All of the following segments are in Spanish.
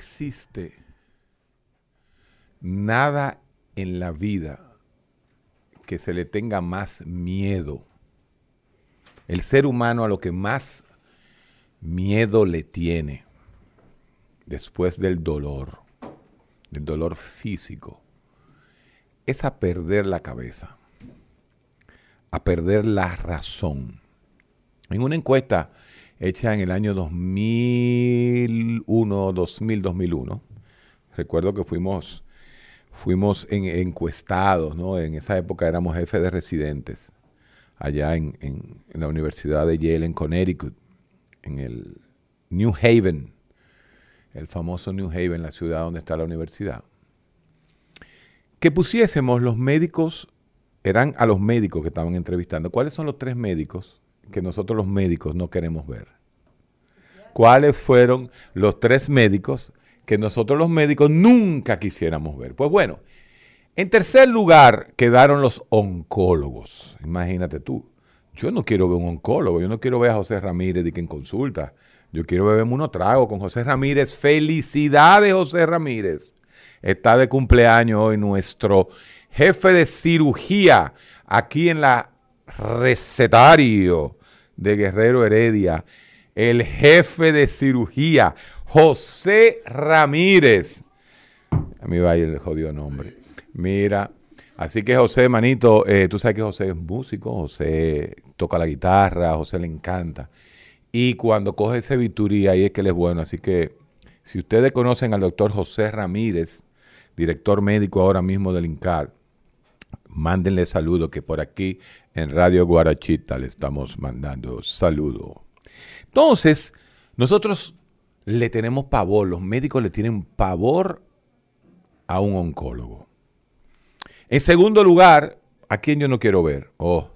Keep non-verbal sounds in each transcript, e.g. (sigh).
Existe nada en la vida que se le tenga más miedo. El ser humano a lo que más miedo le tiene después del dolor, del dolor físico, es a perder la cabeza, a perder la razón. En una encuesta hecha en el año 2001, 2000, 2001, recuerdo que fuimos fuimos en, encuestados, ¿no? En esa época éramos jefes de residentes allá en, en, la Universidad de Yale en Connecticut, en el New Haven, el famoso New Haven, la ciudad donde está la universidad. Que pusiésemos los médicos, eran a los médicos que estaban entrevistando. ¿Cuáles son los tres médicos que nosotros los médicos no queremos ver? ¿Cuáles fueron los tres médicos que nosotros los médicos nunca quisiéramos ver. Pues bueno, en tercer lugar quedaron los oncólogos. Imagínate tú. Yo no quiero ver un oncólogo, yo no quiero ver a José Ramírez de que en consulta. Yo quiero beberme unos tragos con José Ramírez. Felicidades, José Ramírez. Está de cumpleaños hoy nuestro jefe de cirugía aquí en la recetario de Guerrero Heredia. El jefe de cirugía, José Ramírez. A mí va el jodido nombre. Mira, así que José, manito, eh, tú sabes que José es músico, José toca la guitarra, José le encanta. Y cuando coge ese biturí, ahí es que él es bueno. Así que si ustedes conocen al doctor José Ramírez, director médico ahora mismo del INCAR, mándenle saludo que por aquí en Radio Guarachita le estamos mandando saludo. Entonces, nosotros le tenemos pavor, los médicos le tienen pavor a un oncólogo. En segundo lugar, ¿a quién yo no quiero ver? Oh,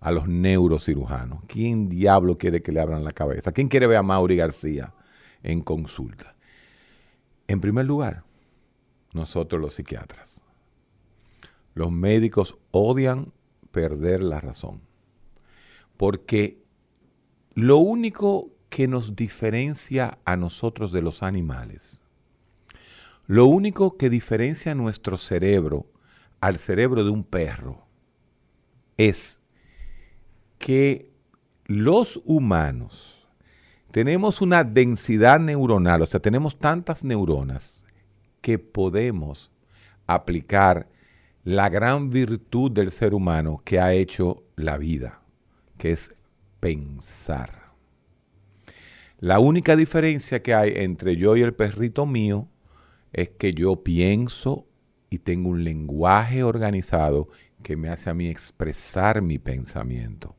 a los neurocirujanos. ¿Quién diablo quiere que le abran la cabeza? ¿Quién quiere ver a Mauri García en consulta? En primer lugar, nosotros los psiquiatras. Los médicos odian perder la razón. Porque lo único que nos diferencia a nosotros de los animales. Lo único que diferencia nuestro cerebro al cerebro de un perro es que los humanos tenemos una densidad neuronal, o sea, tenemos tantas neuronas que podemos aplicar la gran virtud del ser humano que ha hecho la vida, que es pensar. La única diferencia que hay entre yo y el perrito mío es que yo pienso y tengo un lenguaje organizado que me hace a mí expresar mi pensamiento.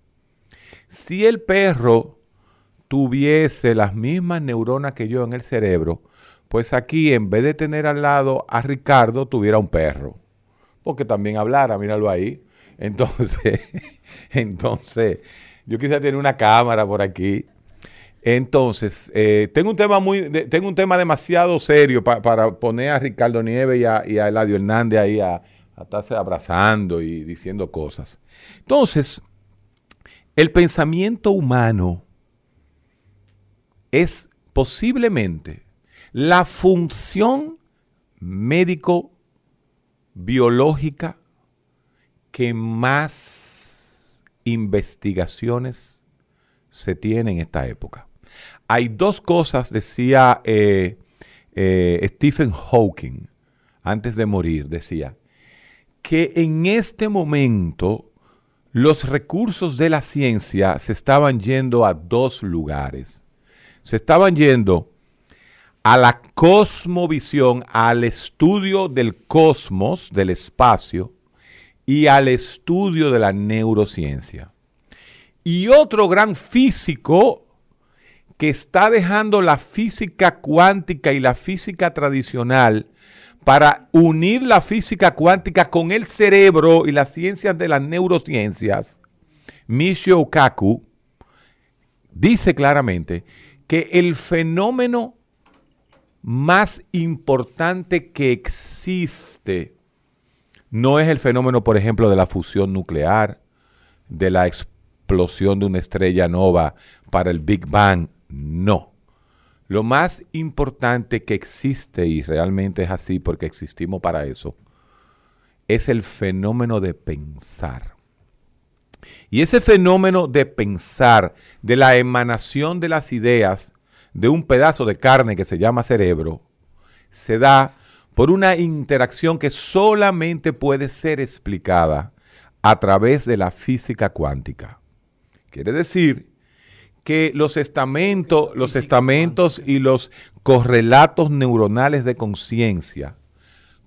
Si el perro tuviese las mismas neuronas que yo en el cerebro, pues aquí en vez de tener al lado a Ricardo, tuviera un perro. Porque también hablara, míralo ahí. Entonces, (laughs) entonces, yo quisiera tener una cámara por aquí entonces, eh, tengo, un tema muy, tengo un tema demasiado serio para poner a Ricardo Nieves y a, Eladio Hernández ahí a, a estarse abrazando y diciendo cosas. Entonces, el pensamiento humano es posiblemente la función médico-biológica que más investigaciones se tiene en esta época. Hay dos cosas, decía eh, eh, Stephen Hawking, antes de morir, decía, que en este momento los recursos de la ciencia se estaban yendo a dos lugares. Se estaban yendo a la cosmovisión, al estudio del cosmos, del espacio, y al estudio de la neurociencia. Y otro gran físico que está dejando la física cuántica y la física tradicional para unir la física cuántica con el cerebro y las ciencias de las neurociencias, Michio Kaku dice claramente que el fenómeno más importante que existe no es el fenómeno, por ejemplo, de la fusión nuclear, de la explosión de una estrella nova para el Big Bang, no. Lo más importante que existe, y realmente es así porque existimos para eso, es el fenómeno de pensar. Y ese fenómeno de pensar, de la emanación de las ideas de un pedazo de carne que se llama cerebro, se da por una interacción que solamente puede ser explicada a través de la física cuántica. Quiere decir que los estamentos, los estamentos y los correlatos neuronales de conciencia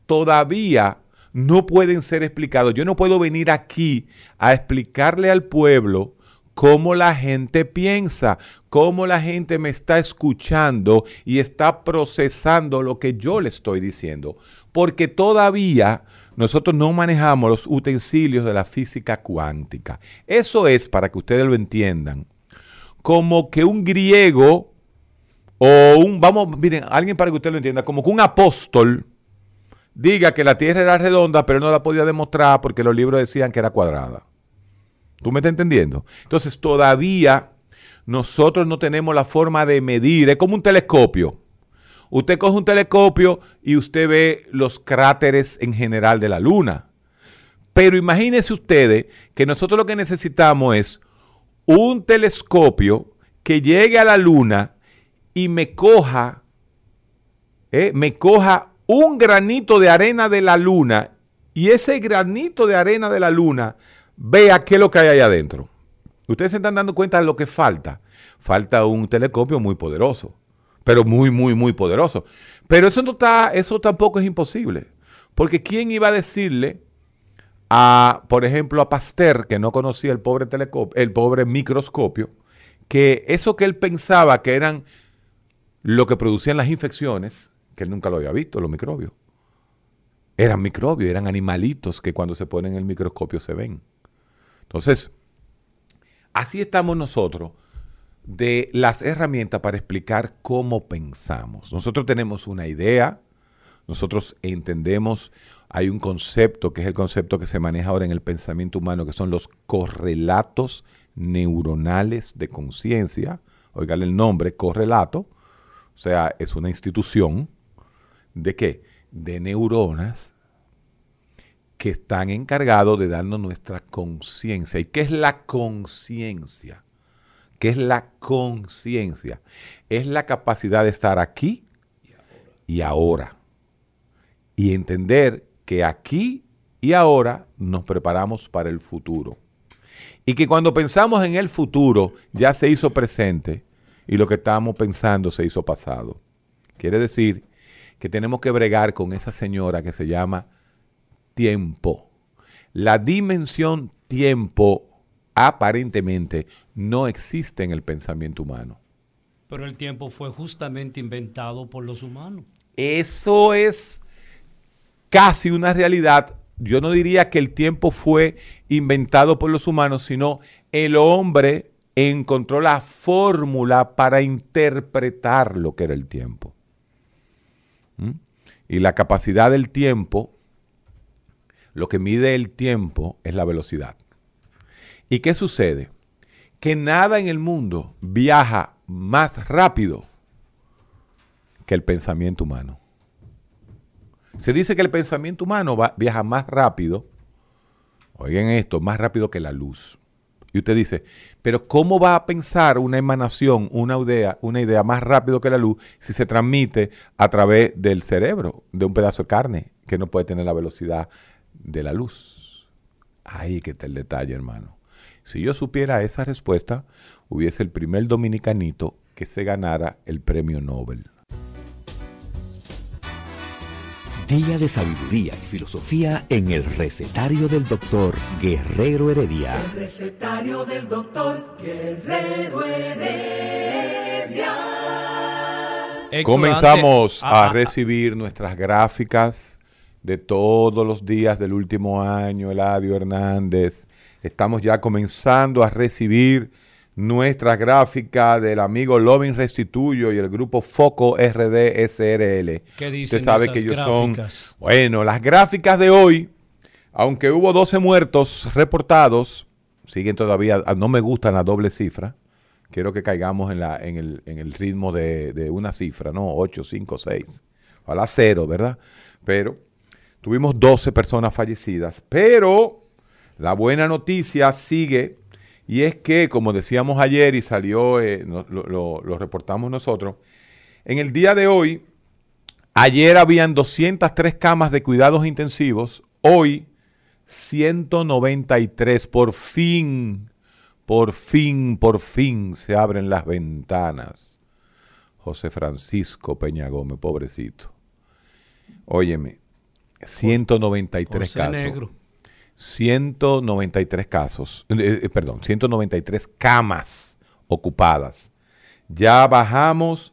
todavía no pueden ser explicados. Yo no puedo venir aquí a explicarle al pueblo cómo la gente piensa, cómo la gente me está escuchando y está procesando lo que yo le estoy diciendo. Porque todavía nosotros no manejamos los utensilios de la física cuántica. Eso es, para que ustedes lo entiendan, como que un griego o un, vamos, miren, alguien para que usted lo entienda, como que un apóstol diga que la Tierra era redonda, pero no la podía demostrar porque los libros decían que era cuadrada. ¿Tú me estás entendiendo? Entonces todavía nosotros no tenemos la forma de medir. Es como un telescopio. Usted coge un telescopio y usted ve los cráteres en general de la Luna. Pero imagínense ustedes que nosotros lo que necesitamos es un telescopio que llegue a la Luna y me coja, eh, me coja un granito de arena de la Luna y ese granito de arena de la Luna vea qué es lo que hay ahí adentro. Ustedes se están dando cuenta de lo que falta. Falta un telescopio muy poderoso, pero muy, muy, muy poderoso. Pero eso, no está, eso tampoco es imposible. Porque ¿quién iba a decirle a, por ejemplo, a Pasteur, que no conocía el pobre, el pobre microscopio, que eso que él pensaba que eran lo que producían las infecciones, que él nunca lo había visto, los microbios, eran microbios, eran animalitos que cuando se ponen en el microscopio se ven. Entonces, así estamos nosotros de las herramientas para explicar cómo pensamos. Nosotros tenemos una idea, nosotros entendemos, hay un concepto que es el concepto que se maneja ahora en el pensamiento humano, que son los correlatos neuronales de conciencia. Oigan el nombre, correlato. O sea, es una institución de qué? De neuronas que están encargados de darnos nuestra conciencia. ¿Y qué es la conciencia? ¿Qué es la conciencia? Es la capacidad de estar aquí y ahora. Y entender que aquí y ahora nos preparamos para el futuro. Y que cuando pensamos en el futuro ya se hizo presente y lo que estábamos pensando se hizo pasado. Quiere decir que tenemos que bregar con esa señora que se llama tiempo. La dimensión tiempo aparentemente no existe en el pensamiento humano. Pero el tiempo fue justamente inventado por los humanos. Eso es casi una realidad. Yo no diría que el tiempo fue inventado por los humanos, sino el hombre encontró la fórmula para interpretar lo que era el tiempo. ¿Mm? Y la capacidad del tiempo lo que mide el tiempo es la velocidad. ¿Y qué sucede? Que nada en el mundo viaja más rápido que el pensamiento humano. Se dice que el pensamiento humano viaja más rápido, oigan esto, más rápido que la luz. Y usted dice, pero ¿cómo va a pensar una emanación, una idea, una idea más rápido que la luz si se transmite a través del cerebro, de un pedazo de carne que no puede tener la velocidad de la luz? Ahí que está el detalle, hermano. Si yo supiera esa respuesta, hubiese el primer dominicanito que se ganara el premio Nobel. Día de sabiduría y filosofía en el recetario del doctor Guerrero Heredia. El recetario del doctor Guerrero Heredia. Comenzamos a recibir nuestras gráficas de todos los días del último año, Eladio Hernández. Estamos ya comenzando a recibir nuestras gráficas del amigo Lovin Restituyo y el grupo Foco RD SRL. ¿Qué dicen Usted sabe esas que ellos son... gráficas? Bueno, las gráficas de hoy, aunque hubo 12 muertos reportados, siguen todavía, ah, no me gustan la doble cifra. Quiero que caigamos en, la, en, el, en el ritmo de, de una cifra, ¿no? 8, 5, 6. Ojalá cero, ¿verdad? Pero tuvimos 12 personas fallecidas. Pero la buena noticia sigue y es que, como decíamos ayer y salió, eh, lo- lo reportamos nosotros, en el día de hoy, ayer habían 203 camas de cuidados intensivos, hoy 193. Por fin, por fin, por fin se abren las ventanas. José Francisco Peña Gómez, pobrecito. Óyeme, 193 José casos. Negro. 193 casos, eh, eh, perdón, 193 camas ocupadas. Ya bajamos,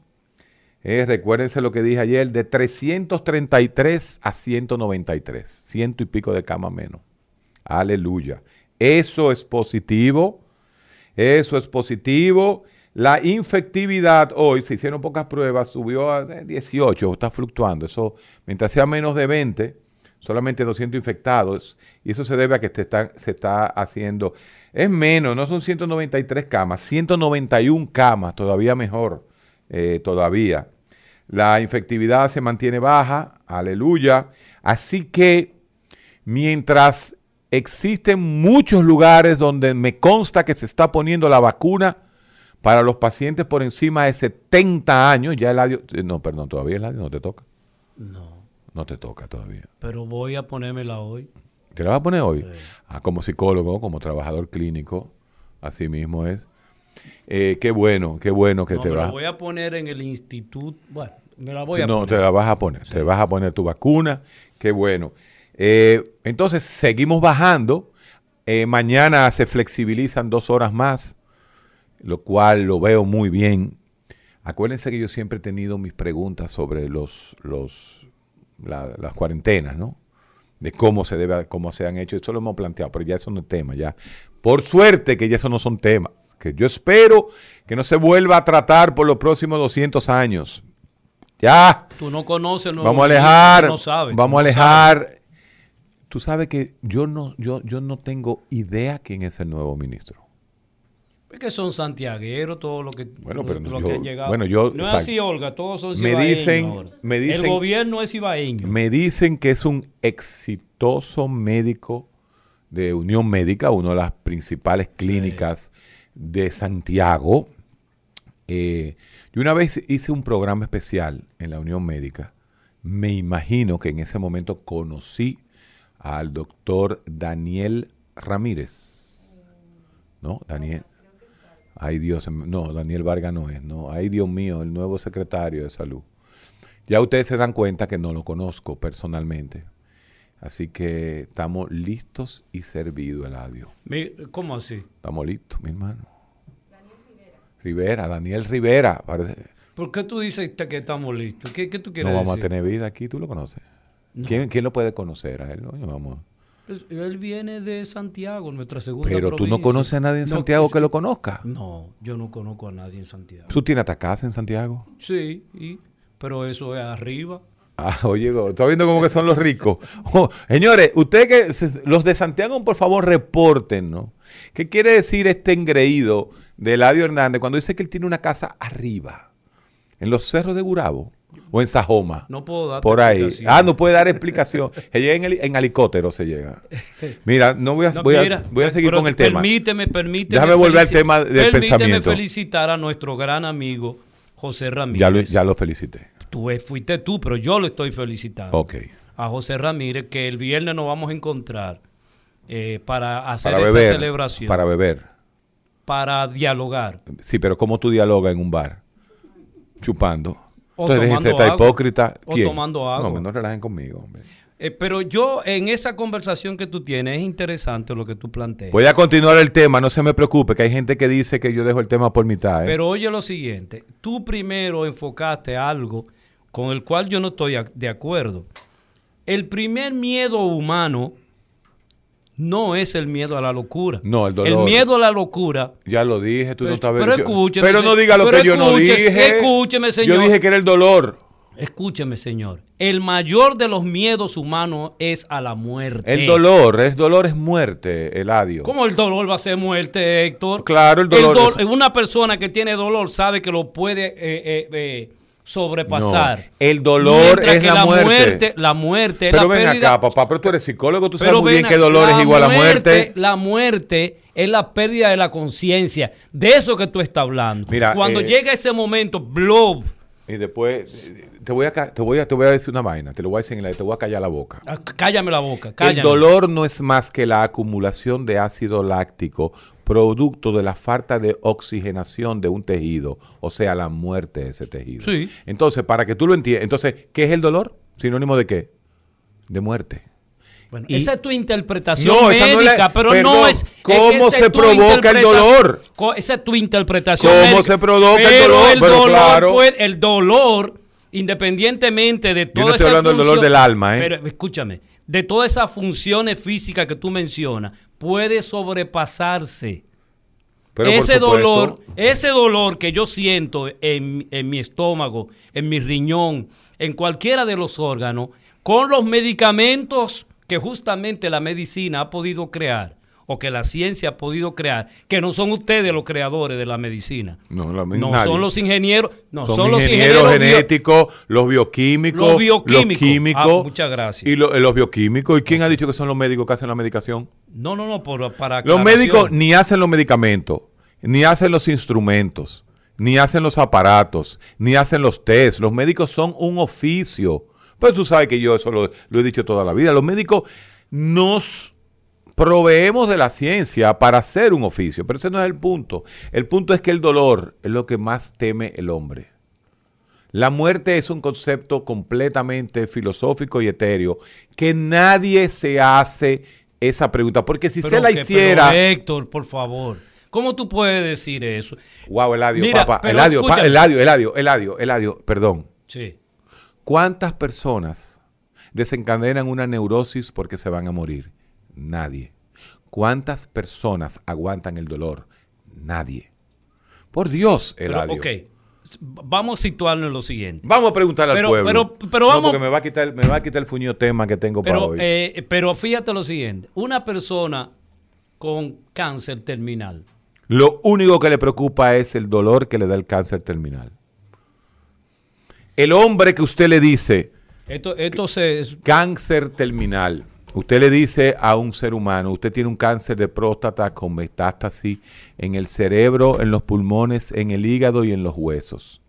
eh, recuérdense lo que dije ayer, de 333 a 193, ciento y pico de camas menos. Aleluya. Eso es positivo, eso es positivo. La infectividad hoy, se hicieron pocas pruebas, subió a eh, 18, está fluctuando. Eso, mientras sea menos de 20, solamente 200 infectados, y eso se debe a que te están- se está haciendo, es menos, no son 193 camas, 191 camas, todavía mejor, eh, todavía. La infectividad se mantiene baja, aleluya. Así que mientras existen muchos lugares donde me consta que se está poniendo la vacuna para los pacientes por encima de 70 años, ya el adio, no, perdón, todavía el adio no te toca. No, No te toca todavía. pero voy a ponérmela hoy. ¿Te la vas a poner hoy? Ah, como psicólogo, como trabajador clínico, así mismo es. Eh, qué bueno, qué bueno que No, te me la vas. voy a poner en el instituto. Bueno, me la voy Sí, a no, poner. te la vas a poner. Te vas a poner tu vacuna. Qué bueno. Eh, entonces, seguimos bajando. Eh, mañana se flexibilizan dos horas más, lo cual lo veo muy bien. Acuérdense que yo siempre he tenido mis preguntas sobre los, los, la- las cuarentenas, ¿no? De cómo se debe, cómo se han hecho. Eso lo hemos planteado, pero ya eso no es tema. Ya. Por suerte que ya eso no son temas. Que yo espero que no se vuelva a tratar por los próximos 200 años. Ya. Tú no conoces, no, Vamos a alejar, no sabes, vamos a alejar. Tú sabes que yo no, yo, yo no tengo idea quién es el nuevo ministro. Es que son santiagueros todos los que, Bueno, lo- pero los yo- que han llegado. bueno, yo- no es así, Olga, todos son Me dicen- ahora. me dicen- El gobierno es cibaeño. Me dicen que es un exitoso médico de Unión Médica, una de las principales clínicas de Santiago. Eh, yo una vez hice un programa especial en la Unión Médica. Me imagino que en ese momento conocí al doctor Daniel Ramírez. ¿No? Daniel. Ay Dios, no, Daniel Vargas no es, no. Ay Dios mío, el nuevo secretario de salud. Ya ustedes se dan cuenta que no lo conozco personalmente. Así que estamos listos y servidos, Eladio. ¿Cómo así? Estamos listos, mi hermano. Rivera, Daniel Rivera. ¿Por qué tú dices que estamos listos? ¿Qué, qué tú No quieres vamos decir? a tener vida aquí, tú lo conoces. ¿Quién, quién lo puede conocer a él? No, vamos. Pues, Él viene de Santiago, nuestra segunda Pero tú no conoces a nadie en No, Santiago que lo conozca. No, yo no conozco a nadie en Santiago. ¿Tú tienes hasta casa en Santiago? Sí, y- pero eso es arriba. Ah, (laughs) oye, está viendo cómo que son los ricos. (laughs) Oh, señores, ustedes que se- los de Santiago, por favor, reporten, ¿no? ¿Qué quiere decir este engreído de Eladio Hernández cuando dice que él tiene una casa arriba, en los cerros de Gurabo? O en Sajoma. No puedo dar Por ahí. Ah, no puede dar explicación. (laughs) se llega en, en helicóptero, se llega. (laughs) Mira, no voy a, No, voy a- voy a seguir pero con el tema. Permíteme, permíteme. Déjame volver al tema del permíteme pensamiento. felicitar a nuestro gran amigo José Ramírez. Ya lo, ya lo felicité. Tú eh, fuiste tú, pero yo lo estoy felicitando. Ok. A José Ramírez, que el viernes nos vamos a encontrar eh, para hacer Para esa beber. celebración. Para beber. para dialogar. Sí, pero ¿cómo tú dialogas en un bar? Chupando. O Entonces déjense agua. hipócrita. O ¿Quién? tomando agua. No, no relajen conmigo. hombre. Eh, pero yo, en esa conversación que tú tienes, es interesante lo que tú planteas. Voy a continuar el tema, no se me preocupe, que hay gente que dice que yo dejo el tema por mitad. ¿eh? Pero oye lo siguiente, tú primero enfocaste algo con el cual yo no estoy de acuerdo. El primer miedo humano no es el miedo a la locura. No, el dolor. El miedo a la locura. ya lo dije, tú no estás pero escúcheme, Pero no diga lo que yo no dije. escúcheme, señor. Yo dije que era el dolor. Escúcheme, señor. El mayor de los miedos humanos es a la muerte. El dolor, es dolor es muerte, Eladio. ¿Cómo el dolor va a ser muerte, Héctor? Claro, el dolor do- es- Una persona que tiene dolor sabe que lo puede eh, eh, eh, sobrepasar. No, el dolor Mientras es que la muerte. muerte. La muerte Pero la ven pérdida- acá, papá, pero tú eres psicólogo, tú sabes muy bien que dolor es la igual a muerte. La muerte es la pérdida de la conciencia. De eso que tú estás hablando. Mira, Cuando eh, llega ese momento, blob, Y después te voy a te voy a te voy a decir una vaina, te lo voy a decir en la te voy a callar la boca. ah, cállame la boca. Cállame. El dolor no es más que la acumulación de ácido láctico producto de la falta de oxigenación de un tejido, o sea, la muerte de ese tejido. Sí. Entonces, para que tú lo entiendas, entonces, ¿qué es el dolor? Sinónimo de qué? De muerte. Bueno, Y- esa es tu interpretación No, esa no la- médica, pero perdón, no es. ¿cómo es que esa se provoca el dolor? Esa es tu interpretación. ¿Cómo médica. se provoca el dolor? El Pero dolor, claro. puede- el dolor, independientemente de toda no estoy esa hablando del dolor del alma, ¿eh? Pero escúchame, de todas esas funciones físicas que tú mencionas, puede sobrepasarse. Pero ese dolor, ese dolor que yo siento en, en mi estómago, en mi riñón, en cualquiera de los órganos, con los medicamentos que justamente la medicina ha podido crear, o que la ciencia ha podido crear, que no son ustedes los creadores de la medicina. No, la- No nadie. son los ingenieros, no son, son, los ingenieros, bio- genéticos, los bioquímicos, Los bioquímicos. químicos. Ah, muchas gracias. Y lo- eh, los bioquímicos. ¿Y quién ha dicho que son los médicos que hacen la medicación? No, no, no, por, para Los médicos ni hacen los medicamentos, ni hacen los instrumentos, ni hacen los aparatos, ni hacen los test. Los médicos son un oficio. Pues tú sabes que yo eso lo, lo he dicho toda la vida. Los médicos nos proveemos de la ciencia para hacer un oficio, pero ese no es el punto. El punto es que el dolor es lo que más teme el hombre. La muerte es un concepto completamente filosófico y etéreo que nadie se hace esa pregunta, porque si Pero se la que- hiciera... pero, Héctor, por favor. ¿Cómo tú puedes decir eso? Wow, Eladio, Mira, papá. Eladio, pa-. Eladio, Eladio, Eladio, Eladio, perdón. Sí. ¿Cuántas personas desencadenan una neurosis porque se van a morir? Nadie. ¿Cuántas personas aguantan el dolor? Nadie. Por Dios, Pero, ok, s- vamos a situarnos en lo siguiente. Vamos a preguntarle Pero- al pueblo. pero- pero No, vamos- porque me va a quitar, me va a quitar el fuño tema que tengo para Pero, hoy. eh, pero fíjate lo siguiente, una persona con cáncer terminal, Lo único que le preocupa es el dolor que le da el cáncer terminal. El hombre que usted le dice, esto, esto se... cáncer terminal. Usted le dice a un ser humano, usted tiene un cáncer de próstata con metástasis en el cerebro, en los pulmones, en el hígado y en los huesos.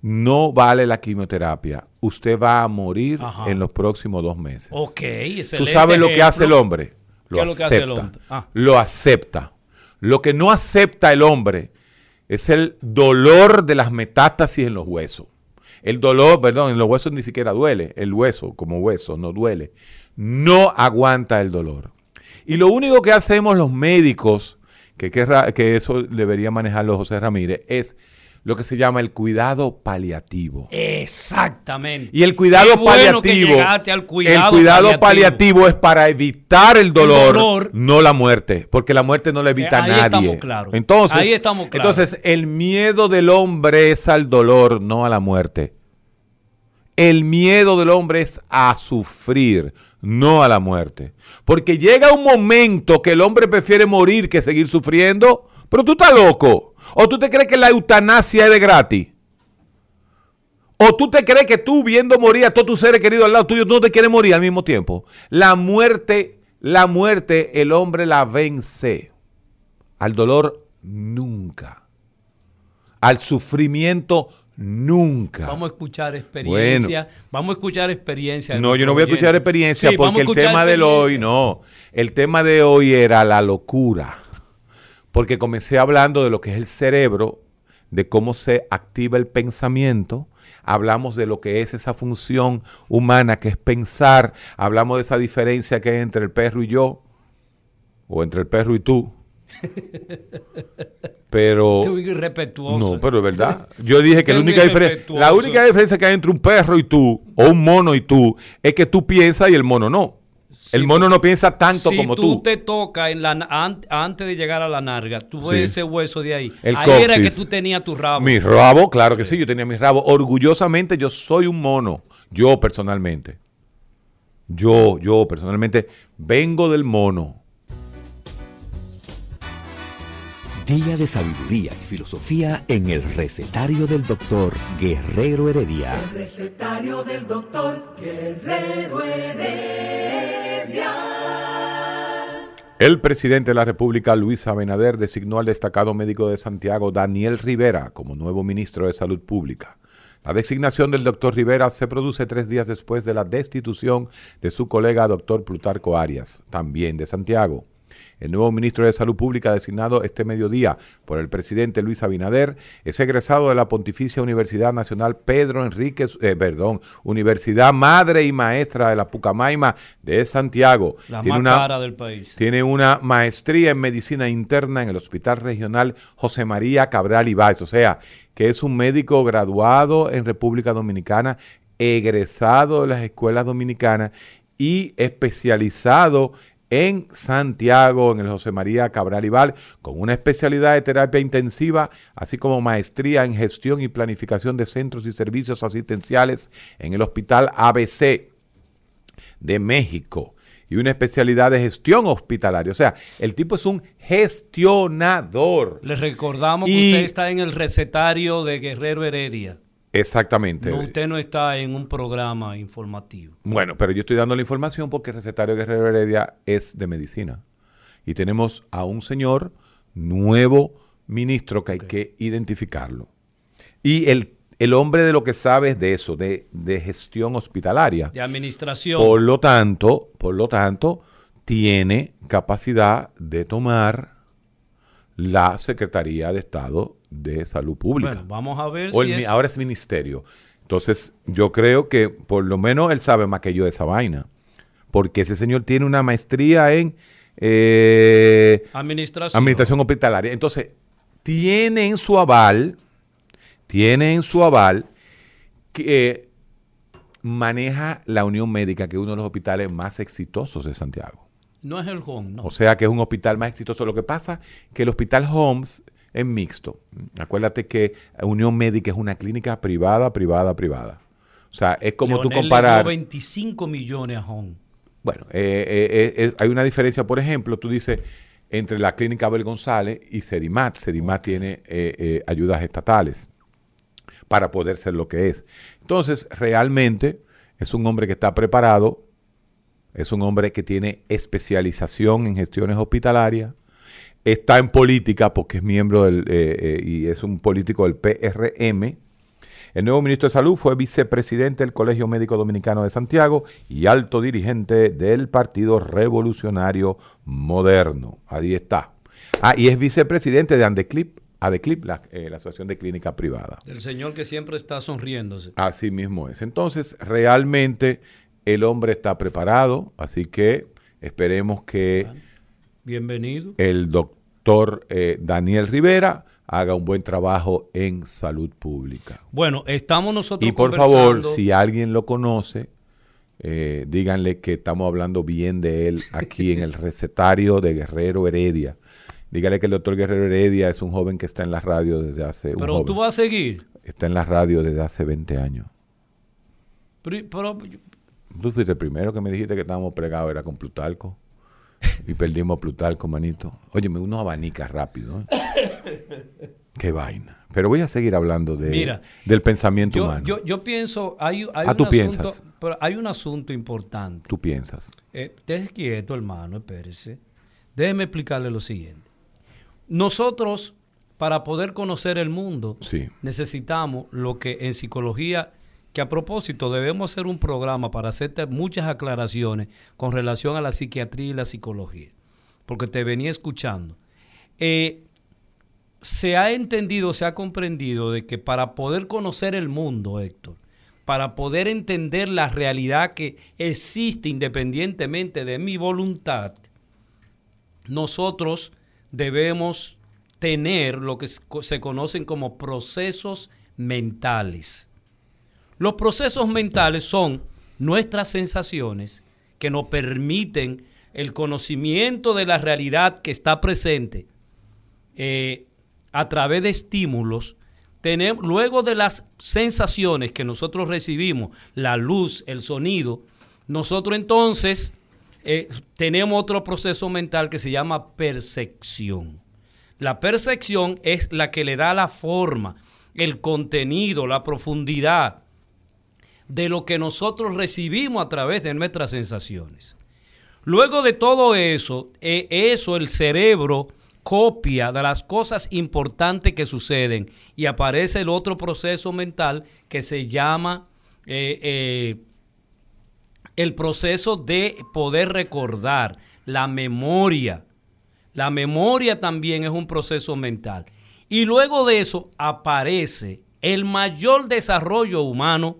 No vale la quimioterapia. Usted va a morir Ajá. en los próximos dos meses. Ok, ¿Tú sabes lo que hace el hombre? Lo ¿Qué es lo que hace el acepta. hombre? Ah. Lo acepta. Lo que no acepta el hombre es el dolor de las metástasis en los huesos. El dolor, perdón, en los huesos ni siquiera duele. El hueso, como hueso, no duele. No aguanta el dolor. Y lo único que hacemos los médicos, que, que, eso debería manejarlo José Ramírez, es lo que se llama el cuidado paliativo. Exactamente. Y el cuidado bueno paliativo, llegaste al cuidado el cuidado paliativo. paliativo. es para evitar el dolor, dolor. no la muerte, porque la muerte no la evita Eh, ahí nadie. estamos claros. Entonces, Ahí estamos claros. entonces el miedo del hombre es al dolor, no a la muerte. El miedo del hombre es a sufrir, no a la muerte. Porque llega un momento que el hombre prefiere morir que seguir sufriendo. Pero tú estás loco. ¿O tú te crees que la eutanasia es de gratis? ¿O tú te crees que tú viendo morir a todos tus seres queridos al lado tuyo, tú no te quieres morir al mismo tiempo? La muerte, la muerte, el hombre la vence. Al dolor, nunca. Al sufrimiento, nunca. Vamos a escuchar experiencia. Vamos a escuchar experiencia. No, yo no voy a escuchar experiencia porque el tema del hoy, no. El tema de hoy era la locura. Porque comencé hablando de lo que es el cerebro, de cómo se activa el pensamiento hablamos de lo que es esa función humana que es pensar, hablamos de esa diferencia que hay entre el perro y yo, o entre el perro y tú. Pero. No, pero es verdad. (laughs) Yo dije que la única, diferencia, la única diferencia que hay entre un perro y tú, o un mono y tú, es que tú piensas y el mono no el mono no piensa tanto como tú. Si tú te toca en la, antes de llegar a la narga, tú ves ese hueso de ahí. El ahí era que tú tenías tu rabo. Mi rabo, claro que sí, yo tenía mi rabo. Orgullosamente yo soy un mono, yo personalmente. Yo, yo personalmente vengo del mono. Día de sabiduría y filosofía en el recetario del doctor Guerrero Heredia. El recetario del doctor Guerrero Heredia. El presidente de la República, Luis Abinader, designó al destacado médico de Santiago, Daniel Rivera, como nuevo ministro de Salud Pública. La designación del doctor Rivera se produce tres días después de la destitución de su colega doctor Plutarco Arias, también de Santiago. El nuevo ministro de Salud Pública designado este mediodía por el presidente Luis Abinader es egresado de la Pontificia Universidad Nacional Pedro Enríquez, eh, perdón, Universidad Madre y Maestra de la Pucamaima de Santiago. La tiene más cara del país. Tiene una maestría en medicina interna en el Hospital Regional José María Cabral Ibáez, o sea, que es un médico graduado en República Dominicana, egresado de las escuelas dominicanas y especializado en Santiago, en el José María Cabral Ibal, con una especialidad de terapia intensiva, así como maestría en gestión y planificación de centros y servicios asistenciales en el Hospital ABC de México y una especialidad de gestión hospitalaria. O sea, el tipo es un gestionador. Le recordamos que usted está en el recetario de Guerrero Heredia. Exactamente. usted no está en un programa informativo. Bueno, pero yo estoy dando la información porque el recetario Guerrero Heredia es de medicina. Y tenemos a un señor nuevo ministro que hay que identificarlo. Y el, el, hombre de lo que sabe es de eso, de, de, gestión hospitalaria. De administración. Por lo tanto, por lo tanto, tiene capacidad de tomar la Secretaría de Estado de Salud Pública. Bueno, vamos a ver si Ahora es ministerio. Entonces, yo creo que por lo menos él sabe más que yo de esa vaina. Porque ese señor tiene una maestría en eh, administración. administración hospitalaria. Entonces, tiene en su aval, tiene en su aval que maneja la Unión Médica, que es uno de los hospitales más exitosos de Santiago. No es el Home, no. O sea que es un hospital más exitoso. Lo que pasa es que el Hospital Homes es mixto. Acuérdate que Unión Médica es una clínica privada, privada, privada. O sea, es como tú comparar. 25 millones a Home. Bueno, eh, eh, eh, hay una diferencia, por ejemplo, tú dices entre la clínica Abel González y Sedimat. Sedimat tiene ayudas estatales para poder ser lo que es. Entonces, realmente es un hombre que está preparado, es un hombre que tiene especialización en gestiones hospitalarias, está en política porque es miembro del, eh, eh, y es un político del PRM. El nuevo ministro de Salud fue vicepresidente del Colegio Médico Dominicano de Santiago y alto dirigente del Partido Revolucionario Moderno. Ahí está. Ah, y es vicepresidente de Andeclip, ADECLIP, la, eh, la Asociación de Clínica Privada. El señor que siempre está sonriéndose. Así mismo es. Entonces, realmente el hombre está preparado, así que esperemos que... Bienvenido. El doctor eh, Daniel Rivera haga un buen trabajo en salud pública. Bueno, estamos nosotros. Y por favor, si alguien lo conoce, eh, díganle que estamos hablando bien de él aquí en el recetario de Guerrero Heredia. Díganle que el doctor Guerrero Heredia es un joven que está en la radio desde hace. Pero tú vas a seguir. Está en la radio desde hace 20 años. Pero, tú fuiste el primero que me dijiste que estábamos pregados, era con Plutarco y perdimos a Plutarco, manito. Óyeme, uno abanica rápido. ¿eh? Qué vaina. Pero voy a seguir hablando de, Mira, del pensamiento Yo, humano. yo, yo pienso, hay, hay Ah, un tú asunto, piensas. pero hay un asunto importante. Tú piensas. Eh, estés quieto, hermano, espérese. Déjeme explicarle lo siguiente. Nosotros, para poder conocer el mundo, Sí. necesitamos lo que en psicología, que a propósito debemos hacer un programa para hacerte muchas aclaraciones con relación a la psiquiatría y la psicología, porque te venía escuchando. Eh, se ha entendido, se ha comprendido de que para poder conocer el mundo, Héctor, para poder entender la realidad que existe independientemente de mi voluntad, nosotros debemos tener lo que se conocen como procesos mentales. Los procesos mentales son nuestras sensaciones que nos permiten el conocimiento de la realidad que está presente eh, a través de estímulos. Tenemos, luego de las sensaciones que nosotros recibimos, la luz, el sonido, nosotros entonces eh, tenemos otro proceso mental que se llama percepción. La percepción es la que le da la forma, el contenido, la profundidad de lo que nosotros recibimos a través de nuestras sensaciones. Luego de todo eso, eh, eso el cerebro copia de las cosas importantes que suceden y aparece el otro proceso mental que se llama eh, eh, el proceso de poder recordar, la memoria. La memoria también es un proceso mental. Y luego de eso aparece el mayor desarrollo humano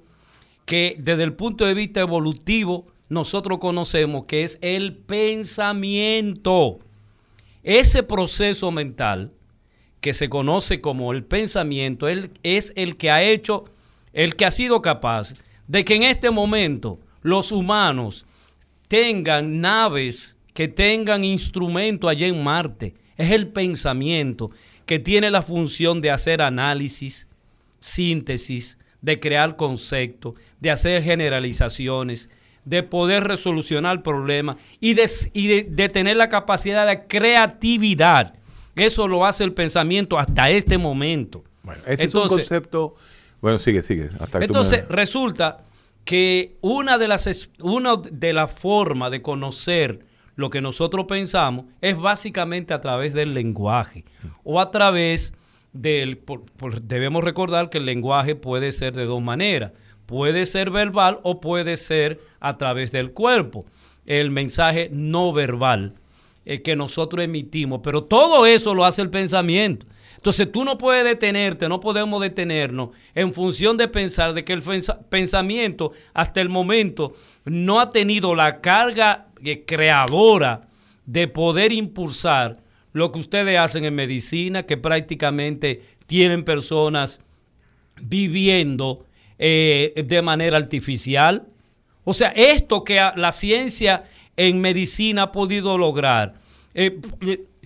que desde el punto de vista evolutivo nosotros conocemos, que es el pensamiento. Ese proceso mental que se conoce como el pensamiento él, es el que ha hecho, el que ha sido capaz de que en este momento los humanos tengan naves, que tengan instrumentos allá en Marte. Es el pensamiento que tiene la función de hacer análisis, síntesis, de crear conceptos, de hacer generalizaciones, de poder resolucionar problemas y, de, y de, de, tener la capacidad de creatividad. Eso lo hace el pensamiento hasta este momento. Bueno, ese entonces, es un concepto. Bueno, sigue, sigue. Hasta entonces, me... resulta que una de las una de las formas de conocer lo que nosotros pensamos es básicamente a través del lenguaje o a través debemos recordar que el lenguaje puede ser de dos maneras. Puede ser verbal o puede ser a través del cuerpo. El mensaje no verbal eh, que nosotros emitimos pero todo eso lo hace el pensamiento. Entonces tú no puedes detenerte, no podemos detenernos en función de pensar de que el pensamiento hasta el momento no ha tenido la carga creadora de poder impulsar lo que ustedes hacen en medicina, que prácticamente tienen personas viviendo eh, de manera artificial. O sea, esto que la ciencia en medicina ha podido lograr, eh,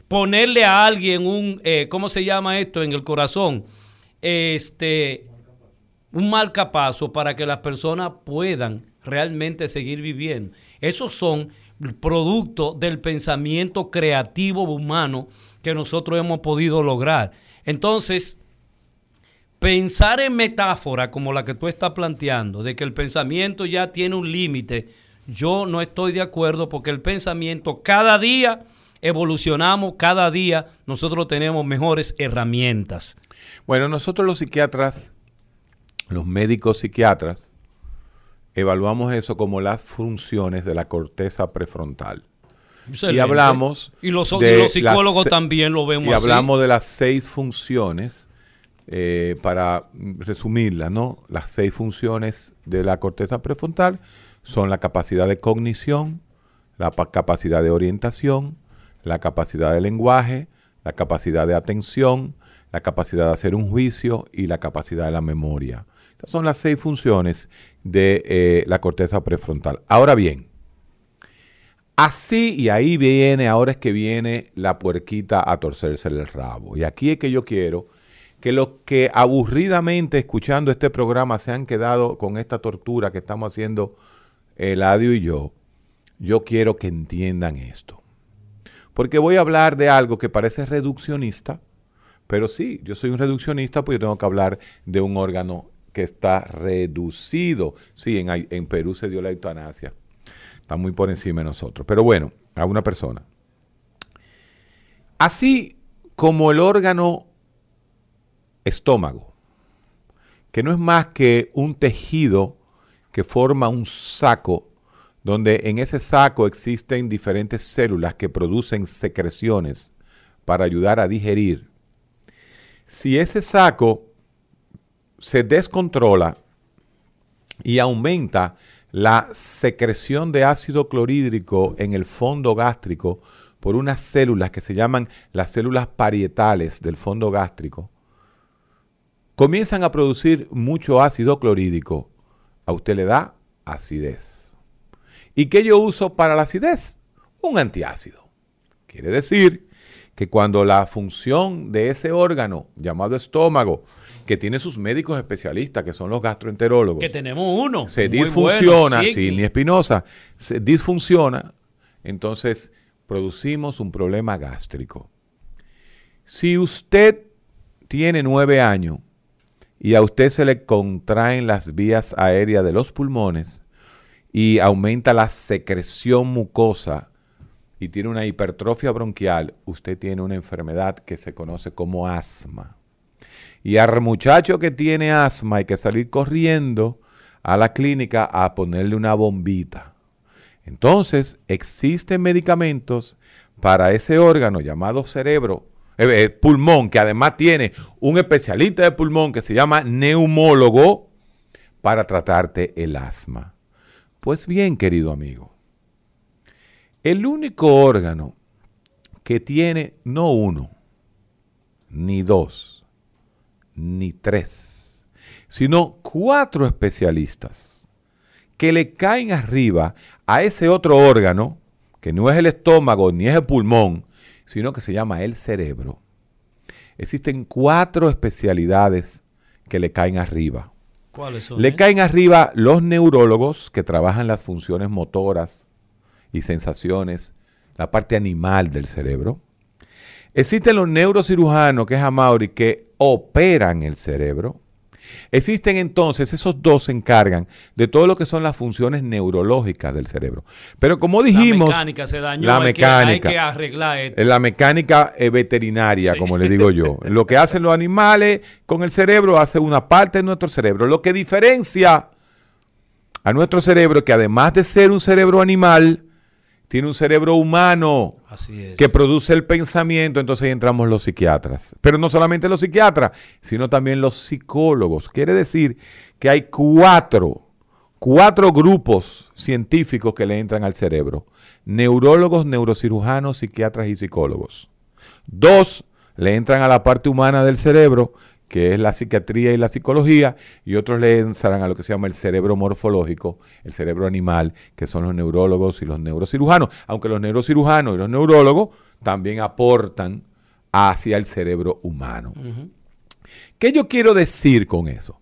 ponerle a alguien un, eh, ¿cómo se llama esto? En el corazón, este, un marcapaso para que las personas puedan realmente seguir viviendo. Esos son productos del pensamiento creativo humano que nosotros hemos podido lograr. Entonces, pensar en metáfora como la que tú estás planteando, de que el pensamiento ya tiene un límite, yo no estoy de acuerdo porque el pensamiento cada día evolucionamos, cada día nosotros tenemos mejores herramientas. Bueno, nosotros los psiquiatras, los médicos psiquiatras, evaluamos eso como las funciones de la corteza prefrontal. Excelente. Y hablamos. Y los, y los psicólogos también lo vemos Y así. hablamos de las seis funciones, eh, para resumirlas, ¿no? Las seis funciones de la corteza prefrontal son la capacidad de cognición, la capacidad de orientación, la capacidad de lenguaje, la capacidad de atención, la capacidad de hacer un juicio y la capacidad de la memoria. Son las seis funciones de eh, la corteza prefrontal. Ahora bien, así y ahí viene, ahora es que viene la puerquita a torcerse el rabo. Y aquí es que yo quiero que los que aburridamente escuchando este programa se han quedado con esta tortura que estamos haciendo Eladio y yo, yo quiero que entiendan esto. Porque voy a hablar de algo que parece reduccionista, Pero sí, yo soy un reduccionista, pues yo tengo que hablar de un órgano que está reducido. Sí, en, Perú se dio la eutanasia. Está muy por encima de nosotros. Pero bueno, a una persona. Así como el órgano estómago, que no es más que un tejido que forma un saco, donde en ese saco existen diferentes células que producen secreciones para ayudar a digerir. Si ese saco se descontrola y aumenta la secreción de ácido clorhídrico en el fondo gástrico por unas células que se llaman las células parietales del fondo gástrico, comienzan a producir mucho ácido clorhídrico. A usted le da acidez. ¿Y qué yo uso para la acidez? Un antiácido. Quiere decir que cuando la función de ese órgano llamado estómago, que tiene sus médicos especialistas, que son los gastroenterólogos, que tenemos uno, se disfunciona, sin ni Espinosa, se disfunciona, entonces producimos un problema gástrico. Si usted tiene nueve años y a usted se le contraen las vías aéreas de los pulmones y aumenta la secreción mucosa, y tiene una hipertrofia bronquial, usted tiene una enfermedad que se conoce como asma. Y al muchacho que tiene asma hay que salir corriendo a la clínica a ponerle una bombita. Entonces, existen medicamentos para ese órgano llamado cerebro, eh, eh, pulmón, que además tiene un especialista de pulmón que se llama neumólogo para tratarte el asma. Pues bien, querido amigo, el único órgano que tiene no uno, ni dos, ni tres, sino cuatro especialistas que le caen arriba a ese otro órgano, que no es el estómago ni es el pulmón, sino que se llama el cerebro. Existen cuatro especialidades que le caen arriba. ¿Cuáles son? Le eh? caen arriba los neurólogos que trabajan las funciones motoras, y sensaciones, la parte animal del cerebro. Existen los neurocirujanos, que es Amaury, que operan el cerebro. Existen entonces, esos dos se encargan de todo lo que son las funciones neurológicas del cerebro. Pero como dijimos, la mecánica se dañó, la hay mecánica, que, hay que arreglar esto. la mecánica eh, veterinaria, Sí. como le digo yo. Lo que hacen los animales con el cerebro hace una parte de nuestro cerebro. Lo que diferencia a nuestro cerebro, que además de ser un cerebro animal, tiene un cerebro humano Así es. que produce el pensamiento, entonces ahí entramos los psiquiatras. Pero no solamente los psiquiatras, sino también los psicólogos. Quiere decir que hay cuatro, cuatro grupos científicos que le entran al cerebro. Neurólogos, neurocirujanos, psiquiatras y psicólogos. Dos le entran a la parte humana del cerebro, que es la psiquiatría y la psicología, y otros le entran a lo que se llama el cerebro morfológico, el cerebro animal, que son los neurólogos y los neurocirujanos, aunque los neurocirujanos y los neurólogos también aportan hacia el cerebro humano. ¿Qué yo quiero decir con eso?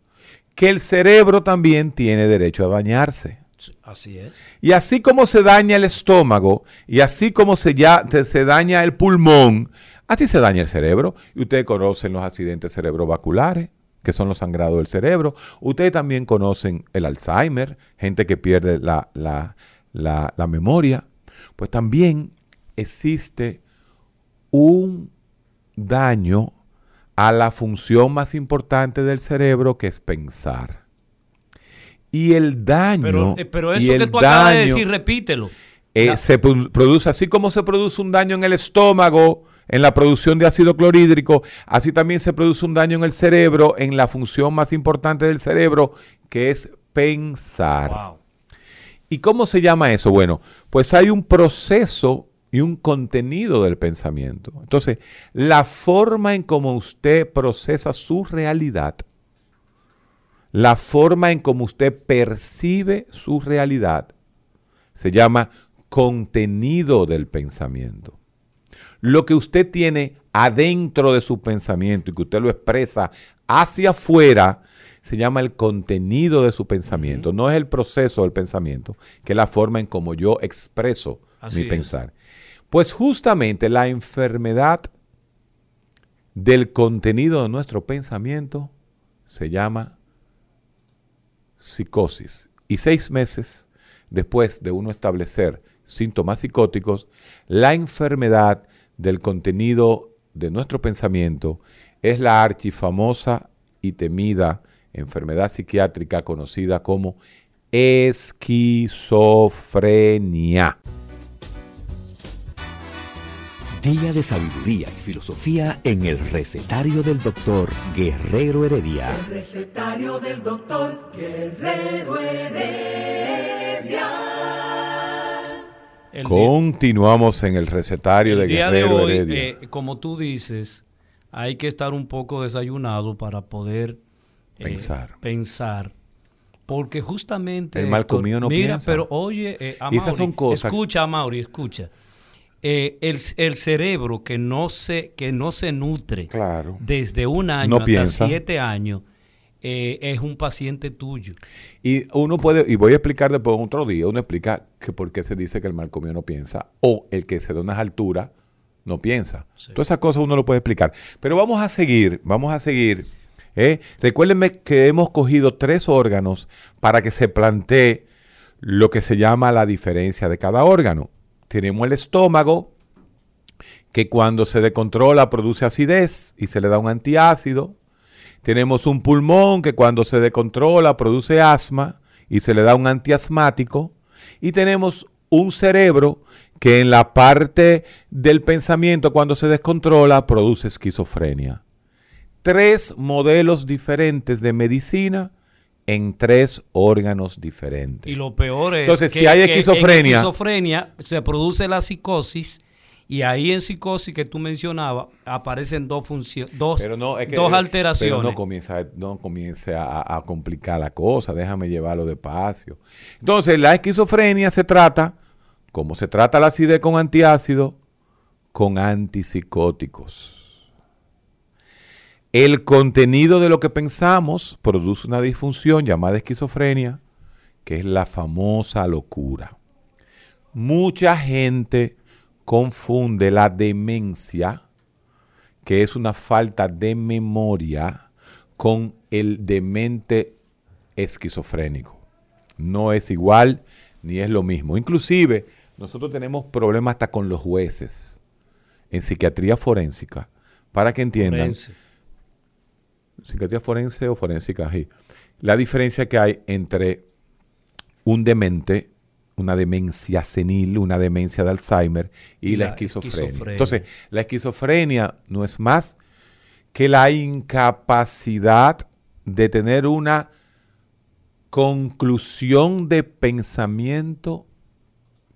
Que el cerebro también tiene derecho a dañarse. Así es. Y así como se daña el estómago, y así como se, ya, se daña el pulmón, así se daña el cerebro. Y ustedes conocen los accidentes cerebrovasculares, que son los sangrados del cerebro. Ustedes también conocen el Alzheimer, gente que pierde la, la- la- la memoria. Pues también existe un daño a la función más importante del cerebro, que es pensar. Y el daño. Pero, eh, pero y eso que el tú acabas de decir, repítelo. eh, se produ- produce, así como se produce un daño en el estómago, en la producción de ácido clorhídrico, así también se produce un daño en el cerebro, en la función más importante del cerebro, que es pensar. Wow. ¿Y cómo se llama eso? Bueno, pues hay un proceso y un contenido del pensamiento. Entonces, la forma en cómo usted procesa su realidad, la forma en cómo usted percibe su realidad, se llama contenido del pensamiento. Lo que usted tiene adentro de su pensamiento y que usted lo expresa hacia afuera, se llama el contenido de su pensamiento. No es el proceso del pensamiento, que es la forma en cómo yo expreso Así mi es. pensar. Pues justamente la enfermedad del contenido de nuestro pensamiento se llama psicosis. Y seis meses después de uno establecer síntomas psicóticos, la enfermedad del contenido de nuestro pensamiento es la archifamosa y temida enfermedad psiquiátrica conocida como esquizofrenia. Día de sabiduría y filosofía en el recetario del doctor Guerrero Heredia. El recetario del doctor Guerrero Heredia. El día- Continuamos en el recetario de el día de Guerrero hoy, Heredia. eh, como tú dices, hay que estar un poco desayunado para poder eh, Pensar. pensar. Porque justamente... El mal comido no mira, piensa. pero oye, eh, Y esas Amaury, son cosas- Escucha, Mauri, escucha. Eh, el, el cerebro que no se, que no se nutre Claro. desde un año No hasta piensa. siete años eh, es un paciente tuyo. Y uno puede, y voy a explicar después otro día, uno explica que por qué se dice que el mal comido no piensa, o el que se da unas alturas no piensa. Todas esas cosas uno lo puede explicar. Pero vamos a seguir, vamos a seguir. ¿eh? Recuérdenme que hemos cogido tres órganos para que se plantee lo que se llama la diferencia de cada órgano. Tenemos el estómago, que cuando se descontrola produce acidez y se le da un antiácido. Tenemos un pulmón que cuando se descontrola produce asma y se le da un antiasmático. Y tenemos un cerebro que en la parte del pensamiento cuando se descontrola produce esquizofrenia. Tres modelos diferentes de medicina en tres órganos diferentes. Y lo peor es Entonces, que, si hay que en esquizofrenia- esquizofrenia se produce la psicosis y ahí en psicosis que tú mencionabas aparecen dos funciones, dos, Pero no, es que- dos pero alteraciones. no comienza, no comience a, a complicar la cosa, déjame llevarlo despacio. Entonces, la esquizofrenia se trata, como se trata la acidez con antiácido, con antipsicóticos. El contenido de lo que pensamos produce una disfunción llamada esquizofrenia, que es la famosa locura. Mucha gente confunde la demencia, que es una falta de memoria, con el demente esquizofrénico. No es igual ni es lo mismo. Inclusive, nosotros tenemos problemas hasta con los jueces en psiquiatría forénsica, para que entiendan Forense. psiquiatría forense o forénsica, sí. La diferencia que hay entre un demente, una demencia senil, una demencia de Alzheimer y, Y la, la esquizofrenia. esquizofrenia. Entonces, la esquizofrenia no es más que la incapacidad de tener una conclusión de pensamiento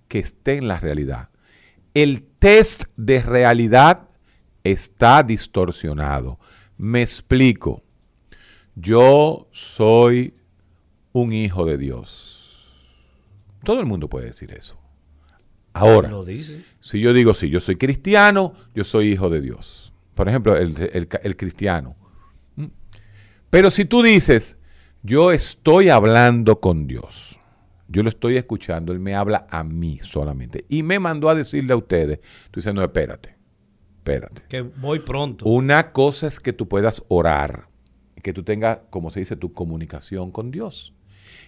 que esté en la realidad. El test de realidad está distorsionado. Me explico. Yo soy un hijo de Dios. Todo el mundo puede decir eso. Ahora, dice. si yo digo, si yo soy cristiano, yo soy hijo de Dios. Por ejemplo, el, el- el cristiano. ¿Mm? Pero si tú dices, yo estoy hablando con Dios, yo lo estoy escuchando, Él me habla a mí solamente. Y me mandó a decirle a ustedes, tú dices, no, espérate, espérate. Que voy pronto. Una cosa es que tú puedas orar, que tú tengas, como se dice, tu comunicación con Dios.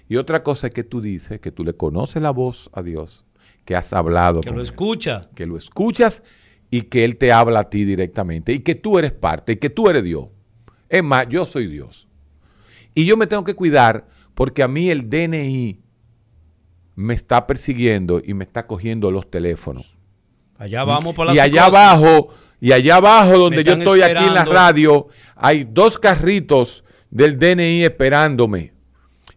Y otra cosa es que tú dices que tú le conoces la voz a Dios, que has hablado que con lo Él, escucha. que lo escuchas y que Él te habla a ti directamente y que tú eres parte y que tú eres Dios. Es más, yo soy Dios. Y yo me tengo que cuidar porque a mí el DNI me está persiguiendo y me está cogiendo los teléfonos. Allá vamos por la Y allá abajo, y allá abajo donde yo estoy aquí en la radio, hay dos carritos del DNI esperándome.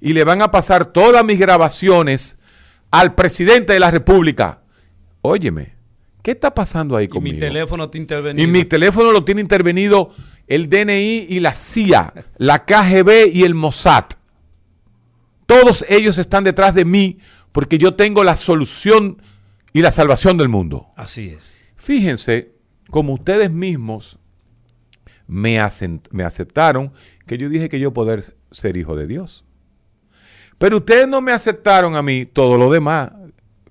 Y le van a pasar todas mis grabaciones al presidente de la República. Óyeme, ¿qué está pasando ahí Y conmigo? mi teléfono te intervenido. Y mi teléfono lo tiene intervenido el DNI y la CIA, la KGB y el Mossad. Todos ellos están detrás de mí porque yo tengo la solución y la salvación del mundo. Así es. Fíjense como ustedes mismos me, me aceptaron que yo dije que yo poder ser hijo de Dios. Pero ustedes no me aceptaron a mí todo lo demás.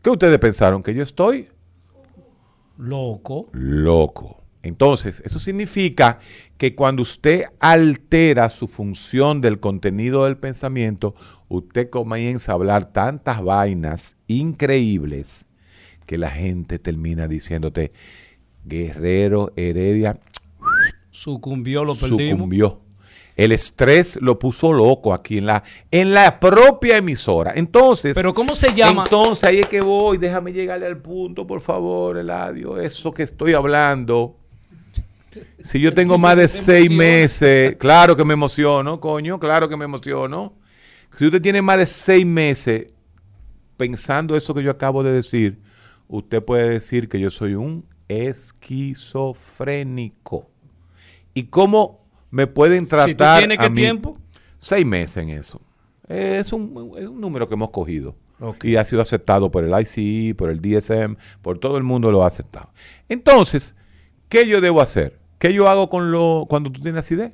¿Qué ustedes pensaron? Que yo estoy Loco. loco. Entonces, eso significa que cuando usted altera su función del contenido del pensamiento, usted comienza a hablar tantas vainas increíbles que la gente termina diciéndote, Guerrero Heredia Sucumbió, lo perdimos. sucumbió. El estrés lo puso loco aquí en la, en la propia emisora. Entonces, Pero ¿cómo se llama? entonces ahí es que voy, déjame llegarle al punto, por favor, Eladio. Eso que estoy hablando. Si yo tengo más de (laughs) seis meses, claro que me emociono, coño, claro que me emociono. Si usted tiene más de seis meses pensando eso que yo acabo de decir, usted puede decir que yo soy un esquizofrénico. ¿Y cómo me pueden tratar si tú tienes qué mí? tiempo, Seis meses en eso. Es un, es un número que hemos cogido. Y ha sido aceptado por el ICE, por el DSM, por todo el mundo lo ha aceptado. Entonces, ¿qué yo debo hacer? ¿Qué yo hago con lo cuando tú tienes acidez?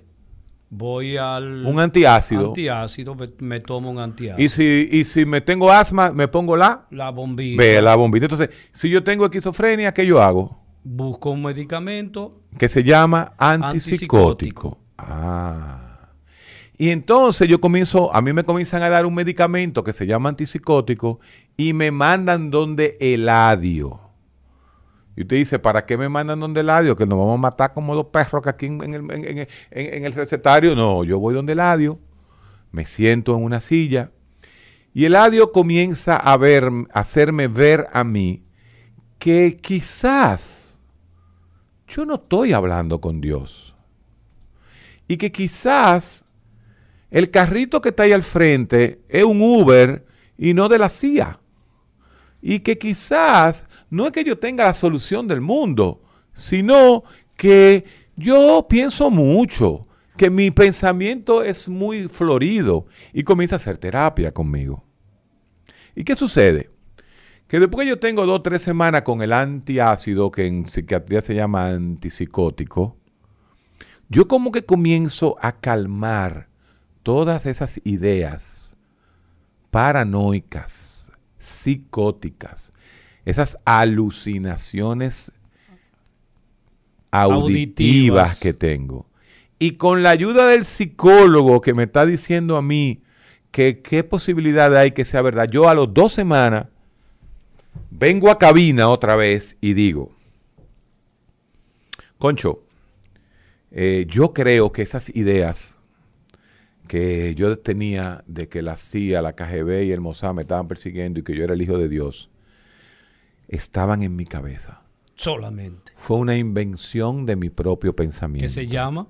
voy al Un antiácido. antiácido, me, me tomo un antiácido. Y si, y si me tengo asma, me pongo la, la bombilla. ve, la bombita. Entonces, si yo tengo esquizofrenia, ¿qué yo hago? Busco un medicamento. que se llama antipsicótico. Antipsicótico. Ah. Y entonces yo comienzo, a mí me comienzan a dar un medicamento que se llama antipsicótico y me mandan donde Eladio. Y usted dice, ¿para qué me mandan donde Eladio? Que nos vamos a matar como dos perros que aquí en, el, en el recetario. No, yo voy donde Eladio, me siento en una silla y Eladio comienza a ver, a hacerme ver a mí que quizás yo no estoy hablando con Dios. Y que quizás el carrito que está ahí al frente es un Uber y no de la CIA. Y que quizás no es que yo tenga la solución del mundo, sino que yo pienso mucho, que mi pensamiento es muy florido y comienza a hacer terapia conmigo. ¿Y qué sucede? Que después que yo tengo dos o tres semanas con el antiácido, que en psiquiatría se llama antipsicótico, yo como que comienzo a calmar todas esas ideas paranoicas, psicóticas, esas alucinaciones auditivas, Auditivas. que tengo. Y con la ayuda del psicólogo que me está diciendo a mí que qué posibilidad hay que sea verdad, yo a los dos semanas vengo a cabina otra vez y digo, Concho, eh, yo creo que esas ideas que yo tenía de que la CIA, la KGB y el Mossad me estaban persiguiendo y que yo era el hijo de Dios, estaban en mi cabeza. Solamente. Fue una invención de mi propio pensamiento. ¿Qué se llama?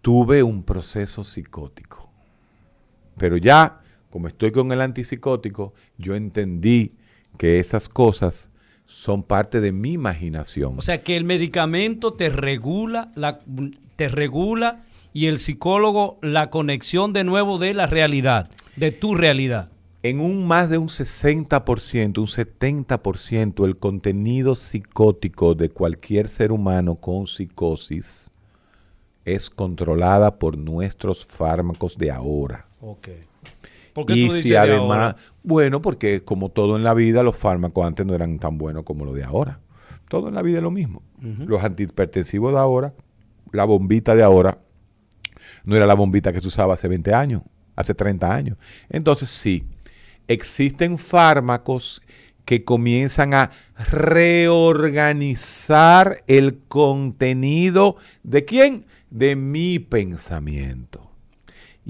Tuve un proceso psicótico. Pero ya, como estoy con el antipsicótico, yo entendí que esas cosas son parte de mi imaginación. O sea que el medicamento te regula, la, te regula y el psicólogo la conexión de nuevo de la realidad, de tu realidad. en un más de un 60%, un 70%, el contenido psicótico de cualquier ser humano con psicosis es controlada por nuestros fármacos de ahora. Ok. ¿Por qué Y tú dices si de además, ahora? bueno, porque como todo en la vida, los fármacos antes no eran tan buenos como los de ahora. Todo en la vida es lo mismo. Los antihipertensivos de ahora, la bombita de ahora, no era la bombita que se usaba hace 20 años, hace 30 años. Entonces, sí, existen fármacos que comienzan a reorganizar el contenido de quién? De mi pensamiento.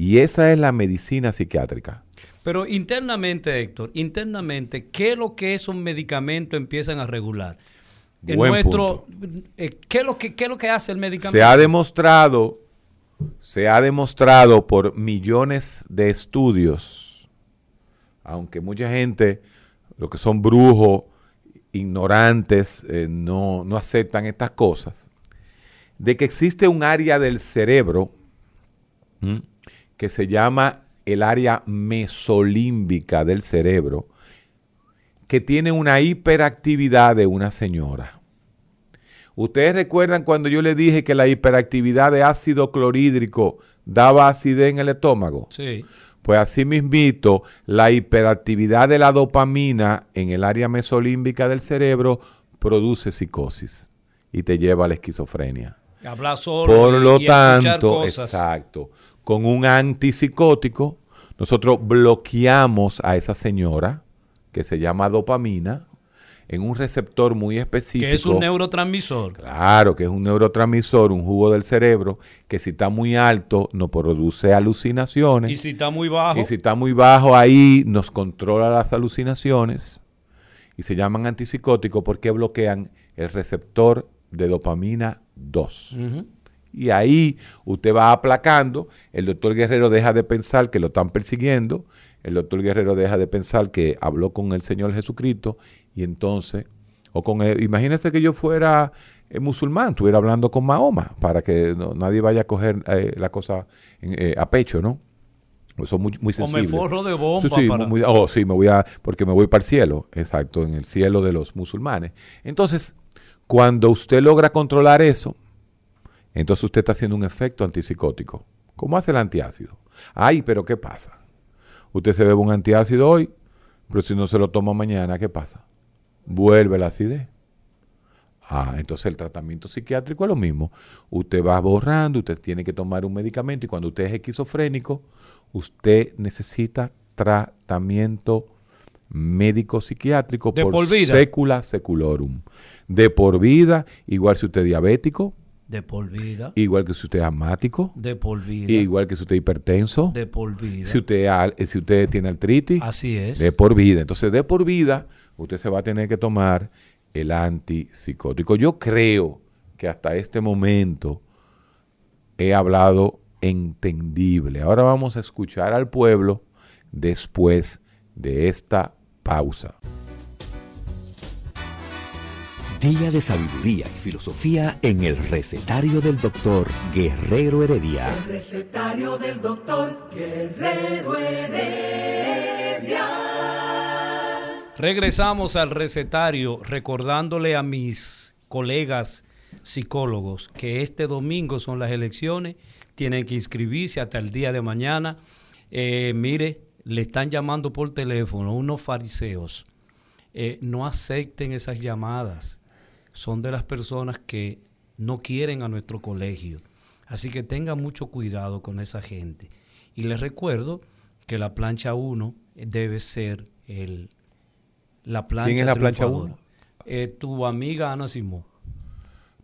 Y esa es la medicina psiquiátrica. Pero internamente, Héctor, internamente, ¿qué es lo que esos medicamentos empiezan a regular? En Buen nuestro, eh, ¿qué, es lo que, ¿Qué es lo que hace el medicamento? Se ha demostrado, se ha demostrado por millones de estudios, aunque mucha gente, lo que son brujos, ignorantes, eh, no, no aceptan estas cosas, de que existe un área del cerebro. Que se llama el área mesolímbica del cerebro, que tiene una hiperactividad de una señora. Ustedes recuerdan cuando yo le dije que la hiperactividad de ácido clorhídrico daba acidez en el estómago. Sí. Pues así mismito, la hiperactividad de la dopamina en el área mesolímbica del cerebro produce psicosis. y te lleva a la esquizofrenia. Hablar solo Por y- lo y tanto, cosas. exacto, con un antipsicótico, nosotros bloqueamos a esa señora que se llama dopamina en un receptor muy específico. que es un neurotransmisor. Claro, que es un neurotransmisor, un jugo del cerebro, que si está muy alto nos produce alucinaciones. Y si está muy bajo, Y si está muy bajo ahí, nos controla las alucinaciones y se llaman antipsicóticos porque bloquean el receptor de dopamina 2. Ujú. Y ahí usted va aplacando, el doctor Guerrero deja de pensar que lo están persiguiendo, el doctor Guerrero deja de pensar que habló con el Señor Jesucristo y entonces, o con él, imagínese que yo fuera eh, musulmán, estuviera hablando con Mahoma, para que no- nadie vaya a coger eh, la cosa eh, a pecho, ¿no? Son muy, muy o me sensibles. forro de bomba Sí, sí, para- muy- oh, sí, me voy a, porque me voy para el cielo, exacto, en el cielo de los musulmanes. Entonces, cuando usted logra controlar eso, entonces usted está haciendo un efecto antipsicótico. ¿Cómo hace el antiácido? Ay, pero ¿qué pasa? Usted se bebe un antiácido hoy, pero si no se lo toma mañana, ¿qué pasa? Vuelve la acidez. Ah, entonces el tratamiento psiquiátrico es lo mismo. Usted va borrando, usted tiene que tomar un medicamento y cuando usted es esquizofrénico, usted necesita tratamiento médico psiquiátrico De por, por vida. secula seculorum. De por vida, igual si usted es diabético, de por vida, igual que si usted es asmático, de por vida, igual que si usted es hipertenso, de por vida. si usted, al- si usted tiene artritis, Así es. de por vida. Entonces, de por vida, usted se va a tener que tomar el antipsicótico. Yo creo que hasta este momento he hablado entendible. Ahora vamos a escuchar al pueblo después de esta pausa. Día de sabiduría y filosofía en el recetario del doctor Guerrero Heredia. El recetario del doctor Guerrero Heredia. Regresamos al recetario recordándole a mis colegas psicólogos que este domingo son las elecciones, tienen que inscribirse hasta el día de mañana. Eh, mire, le están llamando por teléfono unos fariseos. Eh, no acepten esas llamadas. Son de las personas que no quieren a nuestro colegio. Así que tengan mucho cuidado con esa gente. Y les recuerdo que la plancha 1 debe ser el, la plancha ¿Quién es la plancha triunfadora. uno? Eh, tu amiga Ana Simón.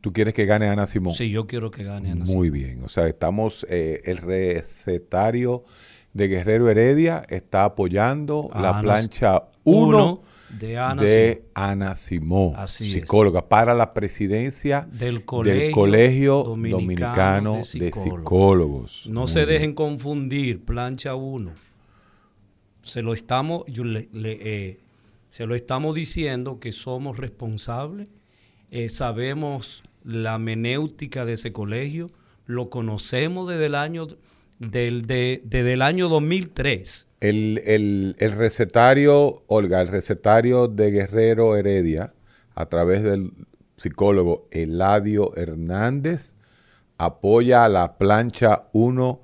¿Tú quieres que gane Ana Simón? Sí, yo quiero que gane Ana Simón. Muy bien. O sea, estamos, eh, el recetario de Guerrero Heredia está apoyando A la Ana- plancha Uno 1 de Ana de Simón. Ana es. psicóloga, para la presidencia Del Colegio del Colegio Dominicano Dominicano, de de, Psicólogos. No Muy se bien. dejen confundir, plancha 1. Se lo estamos, yo le- le, eh, se lo estamos diciendo que somos responsables, eh, sabemos la menéutica de ese colegio, lo conocemos desde el año del, de- desde el año 2003. El, el- el recetario, Olga, el recetario de Guerrero Heredia, a través del psicólogo Eladio Hernández, apoya a la plancha 1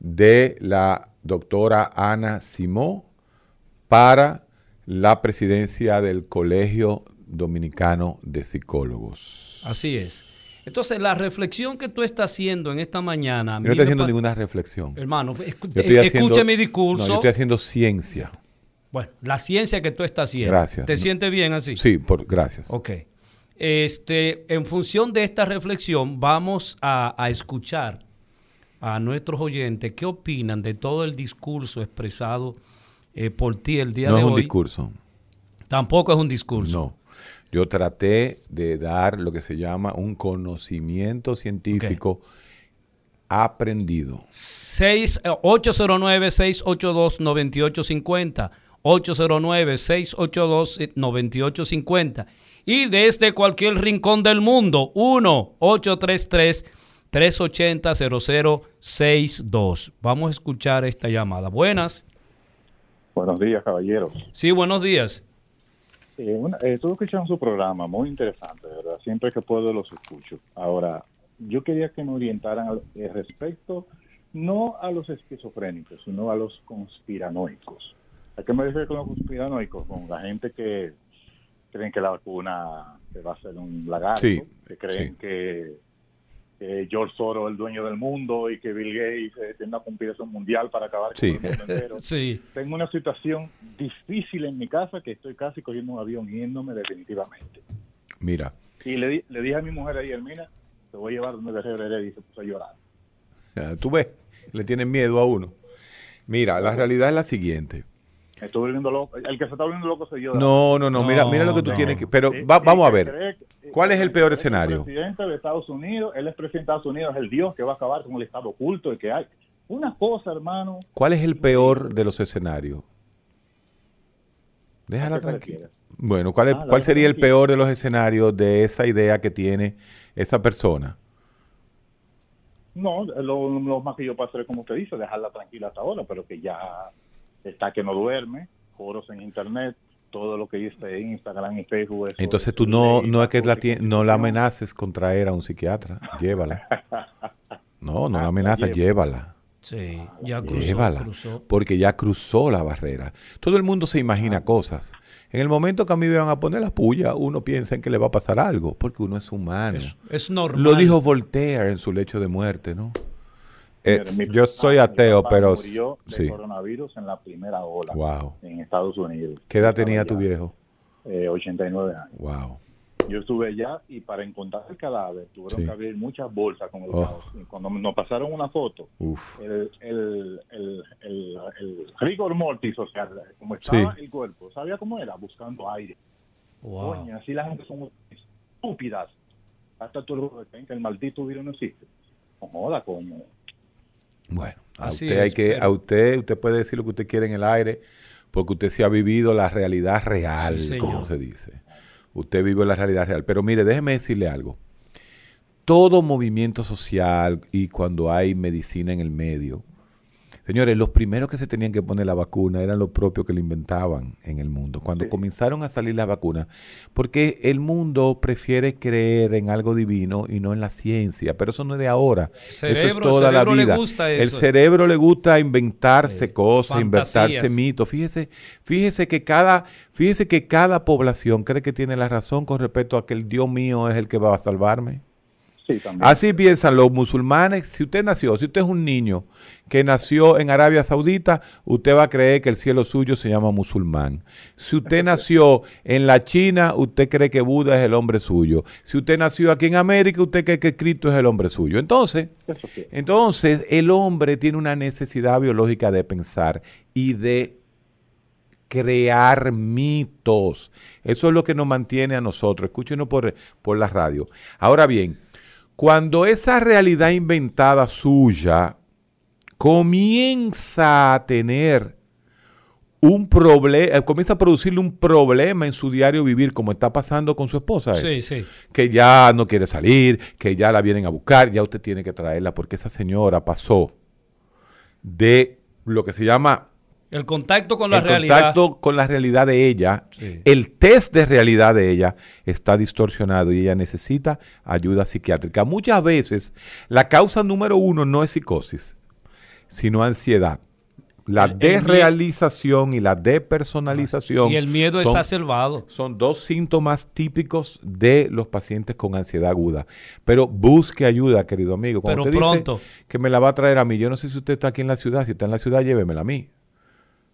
de la doctora Ana Simó para la presidencia del Colegio Dominicano de Psicólogos. Así es. Entonces, la reflexión que tú estás haciendo en esta mañana... Yo no estoy haciendo ninguna reflexión. Hermano, escu- escuche haciendo- mi discurso. No, yo estoy haciendo ciencia. Bueno, la ciencia que tú estás haciendo. Gracias. ¿Te No. sientes bien así? Sí, por, gracias. Ok. Este, en función de esta reflexión, vamos a, a escuchar a nuestros oyentes qué opinan de todo el discurso expresado eh, por ti el día No de es un hoy. discurso. Tampoco es un discurso. No. Yo traté de dar lo que se llama un conocimiento científico aprendido. Seis- eh, 809-682-9850. 809-682-9850. Y desde cualquier rincón del mundo, 1-833-380-0062. Vamos a escuchar esta llamada. Buenas. Buenos días, caballeros. Sí, buenos días. Eh, una- estuve escuchando su programa, muy interesante, ¿verdad? Siempre que puedo los escucho. Ahora, yo quería que me orientaran al eh, respecto, no a los esquizofrénicos, sino a los conspiranoicos. ¿A qué me refiero con los conspiranoicos? Con la gente que creen que la vacuna se va a hacer un lagarto, Sí, que creen sí. que, que George Soros es el dueño del mundo y que Bill Gates eh, tiene una conspiración mundial para acabar con Sí. el mundo entero. (laughs) Sí. Tengo una situación difícil en mi casa que estoy casi cogiendo un avión yéndome definitivamente. Mira, Y le, di- le dije a mi mujer ayer, mira, te voy a llevar donde Guerrero Heredia", y se puso a llorar. (laughs) tú ves, le tienen miedo a uno. Mira, la realidad es la siguiente. Me estoy volviendo loco. El que se está volviendo loco soy yo. No, no, no, mira, mira lo que tú No, tienes que... Pero Sí, va- sí, vamos a ver. ¿Cuál es el peor escenario? El presidente de Estados Unidos, él es presidente de Estados Unidos, es el Dios que va a acabar con el Estado oculto y que hay. Una cosa, hermano. ¿Cuál es el peor de los escenarios? Déjala ¿A qué te tranquila. Bueno, ¿cuál, es- Ah, cuál sería el peor de los escenarios de esa idea que tiene esa persona? No, lo, lo más que yo puedo hacer es como usted dice, dejarla tranquila hasta ahora, pero que ya está que no duerme, foros en internet, todo lo que dice Instagram y Facebook. eso Entonces tú no, no es que la, no la amenaces con traer a un psiquiatra, llévala. (laughs) No, no la amenazas, llevo. llévala. Sí, ya cruzó, Llévala, cruzó. porque ya cruzó la barrera. Todo el mundo se imagina cosas. En el momento que a mí me van a poner la puya, uno piensa en que le va a pasar algo, porque uno es humano. Es, es normal. Lo dijo Voltaire en su lecho de muerte, ¿no? Eh, yo soy ateo, pero murió de sí. coronavirus en la primera ola Wow. en Estados Unidos. ¿Qué edad tenía tu allá, viejo? eh, 89 años. Wow. Yo estuve allá y para encontrar el cadáver tuvieron Sí. que abrir muchas bolsas con el Oh. cuando nos pasaron una foto, Uf. el, el, el, el, el rigor mortis, o sea, como estaba Sí. el cuerpo, ¿sabía cómo era? Buscando aire. Wow. Coño, así la gente son estúpidas. Hasta tú el maldito virus no existe. No joda, coño. Bueno, a Así usted hay que, pero- a usted, usted puede decir lo que usted quiere en el aire, porque usted sí ha vivido la realidad real, Sí, como se dice. Usted vive la realidad real. Pero mire, déjeme decirle algo. Todo movimiento social y cuando hay medicina en el medio, señores, los primeros que se tenían que poner la vacuna eran los propios que la inventaban en el mundo. Cuando comenzaron a salir las vacunas, porque el mundo prefiere creer en algo divino y no en la ciencia, pero eso no es de ahora. eso es toda la cerebro le vida. El cerebro le gusta inventarse cosas, fantasías. inventarse mitos. Fíjese, fíjese que cada, fíjese que cada población cree que tiene la razón con respecto a que el Dios mío es el que va a salvarme. Sí, también. Así piensan los musulmanes. Si usted nació, si usted es un niño que nació en Arabia Saudita, usted va a creer que el cielo suyo se llama musulmán. Si usted nació en la China, usted cree que Buda es el hombre suyo. Si usted nació aquí en América, usted cree que Cristo es el hombre suyo. Entonces, entonces el hombre tiene una necesidad biológica de pensar y de crear mitos. Eso es lo que nos mantiene a nosotros. Escúchenos por, por la radio. Ahora bien, cuando esa realidad inventada suya comienza a tener un problema, comienza a producirle un problema en su diario vivir, como está pasando con su esposa. Sí, sí. Que ya no quiere salir, que ya la vienen a buscar, ya usted tiene que traerla, porque esa señora pasó de lo que se llama El contacto con la el realidad. contacto con la realidad de ella, Sí. el test de realidad de ella está distorsionado y ella necesita ayuda psiquiátrica. Muchas veces la causa número uno no es psicosis, sino ansiedad. La El- el desrealización y la depersonalización Y el miedo son, exacerbado. son dos síntomas típicos de los pacientes con ansiedad aguda. Pero busque ayuda, querido amigo. Cuando Pero usted pronto. dice que me la va a traer a mí, yo no sé si usted está aquí en la ciudad. Si está en la ciudad, llévemela a mí.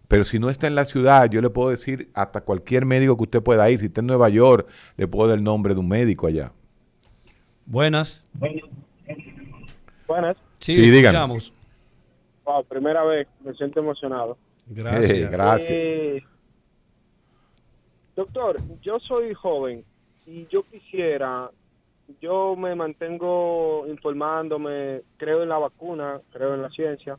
Pero si no está en la ciudad, yo le puedo decir hasta cualquier médico que usted pueda ir. Si está en Nueva York, le puedo dar el nombre de un médico allá. Buenas. Buenas. Sí, Sí, díganos. escuchamos. Wow, primera vez, me siento emocionado. Gracias. Eh, gracias. Eh, doctor, yo soy joven y yo quisiera, yo me mantengo informándome, creo en la vacuna, creo en la ciencia,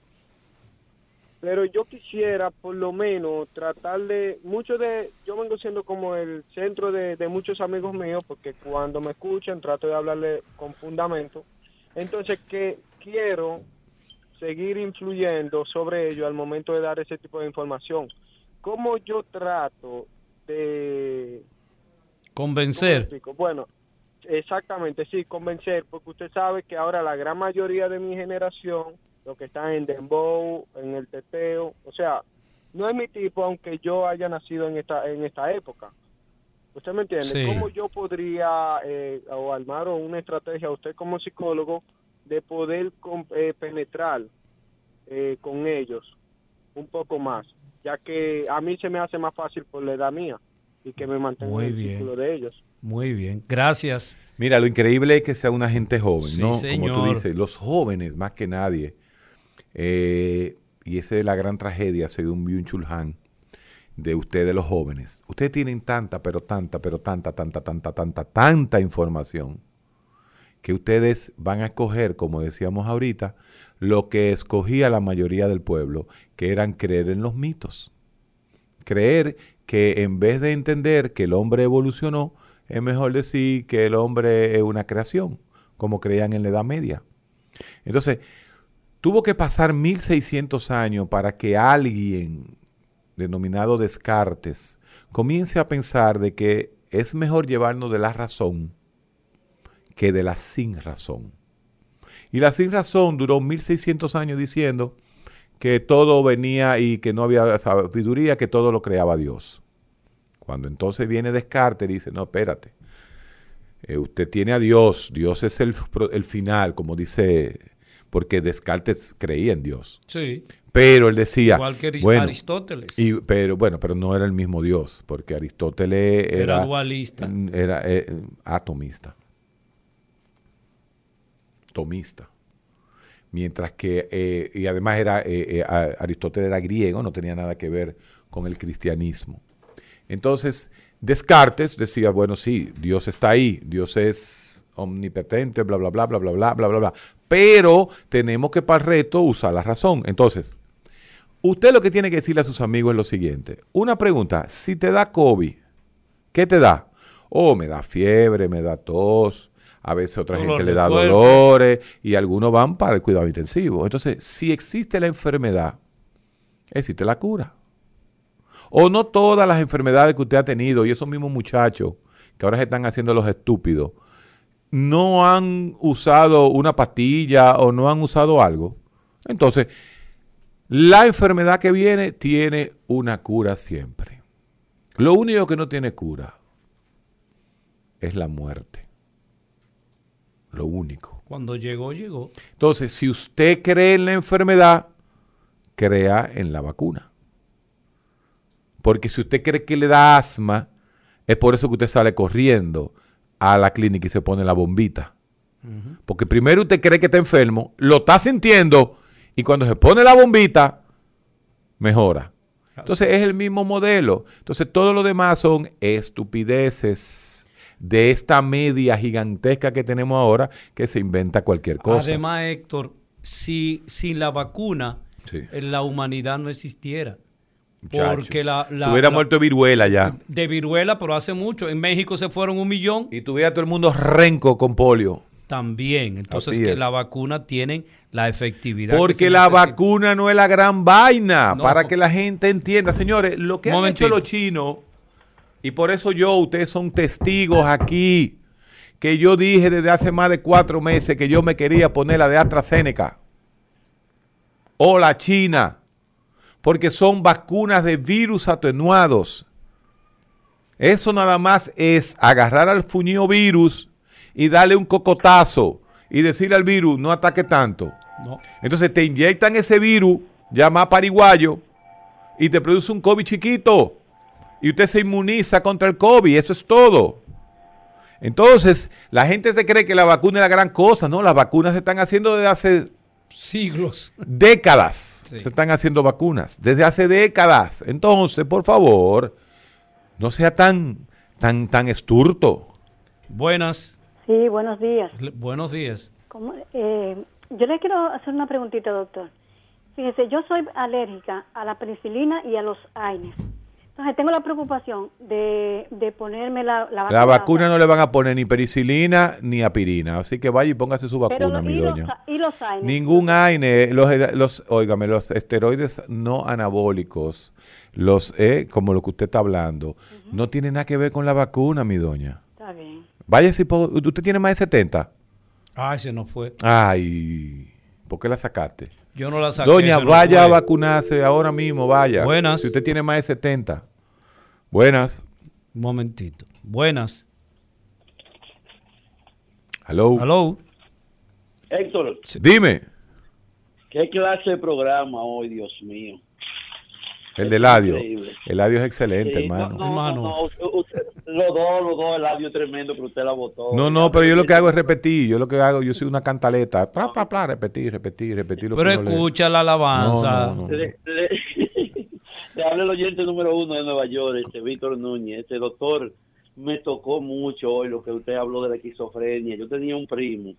pero yo quisiera por lo menos tratar de, mucho de, yo vengo siendo como el centro de, de muchos amigos míos, porque cuando me escuchan trato de hablarle con fundamento, entonces que quiero seguir influyendo sobre ello al momento de dar ese tipo de información. ¿Cómo yo trato de... ¿cómo Convencer. Bueno, exactamente, sí, convencer, porque usted sabe que ahora la gran mayoría de mi generación, los que están en Dembow, en el teteo, o sea, no es mi tipo, aunque yo haya nacido en esta, en esta época. ¿Usted me entiende? Sí. ¿Cómo yo podría eh, o armar una estrategia, usted como psicólogo, de poder eh, penetrar eh, con ellos un poco más? Ya que a mí se me hace más fácil por la edad mía y que me mantenga Muy en el bien. círculo de ellos. Muy bien, gracias. Mira, lo increíble es que sea una gente joven, Sí, ¿no? Como tú señor. dices, los jóvenes más que nadie. Eh, y esa es la gran tragedia, según Byung-Chul Han, de ustedes los jóvenes. Ustedes tienen tanta, pero tanta, pero tanta, tanta, tanta, tanta, tanta información que ustedes van a escoger, como decíamos ahorita, lo que escogía la mayoría del pueblo, que eran creer en los mitos. Creer que en vez de entender que el hombre evolucionó, es mejor decir que el hombre es una creación, como creían en la Edad Media. Entonces, tuvo que pasar 1600 años para que alguien denominado Descartes comience a pensar de que es mejor llevarnos de la razón que de la sin razón. Y la sin razón duró 1600 años diciendo que todo venía y que no había sabiduría, que todo lo creaba Dios. Cuando entonces viene Descartes y dice, no, espérate, eh, usted tiene a Dios, Dios es el, el final, como dice, porque Descartes creía en Dios. Sí, Pero él decía, igual que bueno, Aristóteles. y, pero bueno, pero no era el mismo Dios, porque Aristóteles era, Era dualista. era eh, atomista. Tomista. Mientras que, eh, y además era, eh, eh, Aristóteles era griego, no tenía nada que ver con el cristianismo. Entonces, Descartes decía, bueno, sí, Dios está ahí, Dios es omnipotente, bla, bla, bla, bla, bla, bla, bla, bla, bla. Pero tenemos que para el reto usar la razón. Entonces, usted lo que tiene que decirle a sus amigos es lo siguiente. Una pregunta, si te da COVID, ¿qué te da? Oh, me da fiebre, me da tos, a veces otra Dolor gente le da cuerpo. dolores y algunos van para el cuidado intensivo. Entonces, si existe la enfermedad, existe la cura. O no todas las enfermedades que usted ha tenido y esos mismos muchachos que ahora se están haciendo los estúpidos, no han usado una pastilla o no han usado algo. Entonces, la enfermedad que viene tiene una cura siempre. Lo único que no tiene cura es la muerte. Lo único. Cuando llegó, llegó. Entonces, si usted cree en la enfermedad, crea en la vacuna. Porque si usted cree que le da asma, es por eso que usted sale corriendo a la clínica y se pone la bombita. Porque primero usted cree que está enfermo, lo está sintiendo y cuando se pone la bombita, mejora. Entonces es el mismo modelo. Entonces todo lo demás son estupideces de esta media gigantesca que tenemos ahora que se inventa cualquier cosa. Además, Héctor, si sin la vacuna Sí. eh, la humanidad no existiera. Muchacho. Porque la, la- se hubiera la- muerto de viruela ya. de viruela, pero hace mucho. En México se fueron un millón Y tuviera todo el mundo renco con polio. también. Entonces, Así que es. la vacuna tienen la efectividad. que Porque la vacuna no es la gran vaina. No. Para que la gente entienda. Señores, lo que han Momentito. hecho los chinos, y por eso yo, ustedes son testigos aquí, que yo dije desde hace más de cuatro meses que yo me quería poner la de AstraZeneca. O la China. Porque son vacunas de virus atenuados. Eso nada más es agarrar al fuñido virus y darle un cocotazo y decirle al virus, no ataque tanto. No. Entonces te inyectan ese virus, ya más pariguayo, y te produce un COVID chiquito. Y usted se inmuniza contra el COVID, eso es todo. Entonces, la gente se cree que la vacuna es la gran cosa, ¿no? Las vacunas se están haciendo desde hace Siglos. décadas. Sí. Se están haciendo vacunas, desde hace décadas. Entonces, por favor, no sea tan, tan, tan esturto. Buenas. Sí, buenos días. Le- Buenos días. ¿Cómo? Eh, yo le quiero hacer una preguntita, doctor. Fíjese, yo soy alérgica a la penicilina y a los AINES. Entonces tengo la preocupación de, de ponerme la, la vacuna. La vacuna no le van a poner ni penicilina ni apirina, así que vaya y póngase su vacuna, mi y, los, doña. y los AINES. Ningún AINE, los, los, óigame, los esteroides no anabólicos, los eh, como lo que usted está hablando, no tiene nada que ver con la vacuna, mi doña. Está bien. Vaya si usted tiene más de 70. Ay, se nos fue. Ay, ¿por qué la sacaste? Yo no la saqué. Doña, vaya a fue. vacunarse ahora mismo, vaya. Buenas. Si usted tiene más de 70. Buenas. Un momentito. Buenas. Hello. Hello. Héctor, Dime, ¿qué clase de programa hoy, Dios mío? el de Eladio. Increíble. Eladio es excelente, Sí, hermano. No, no, Hermano. no, usted- usted- los dos, los dos, el audio es tremendo, pero usted la votó. No, no, pero yo lo que hago es repetir. Yo lo que hago, yo soy una cantaleta. Pla, pla, pla, repetir, repetir, repetir. lo Pero que escucha la alabanza. No, no, no. Le, le- le habla el oyente número uno de Nueva York, este Víctor Núñez. Este doctor, me tocó mucho hoy lo que usted habló de la esquizofrenia. Yo tenía un primo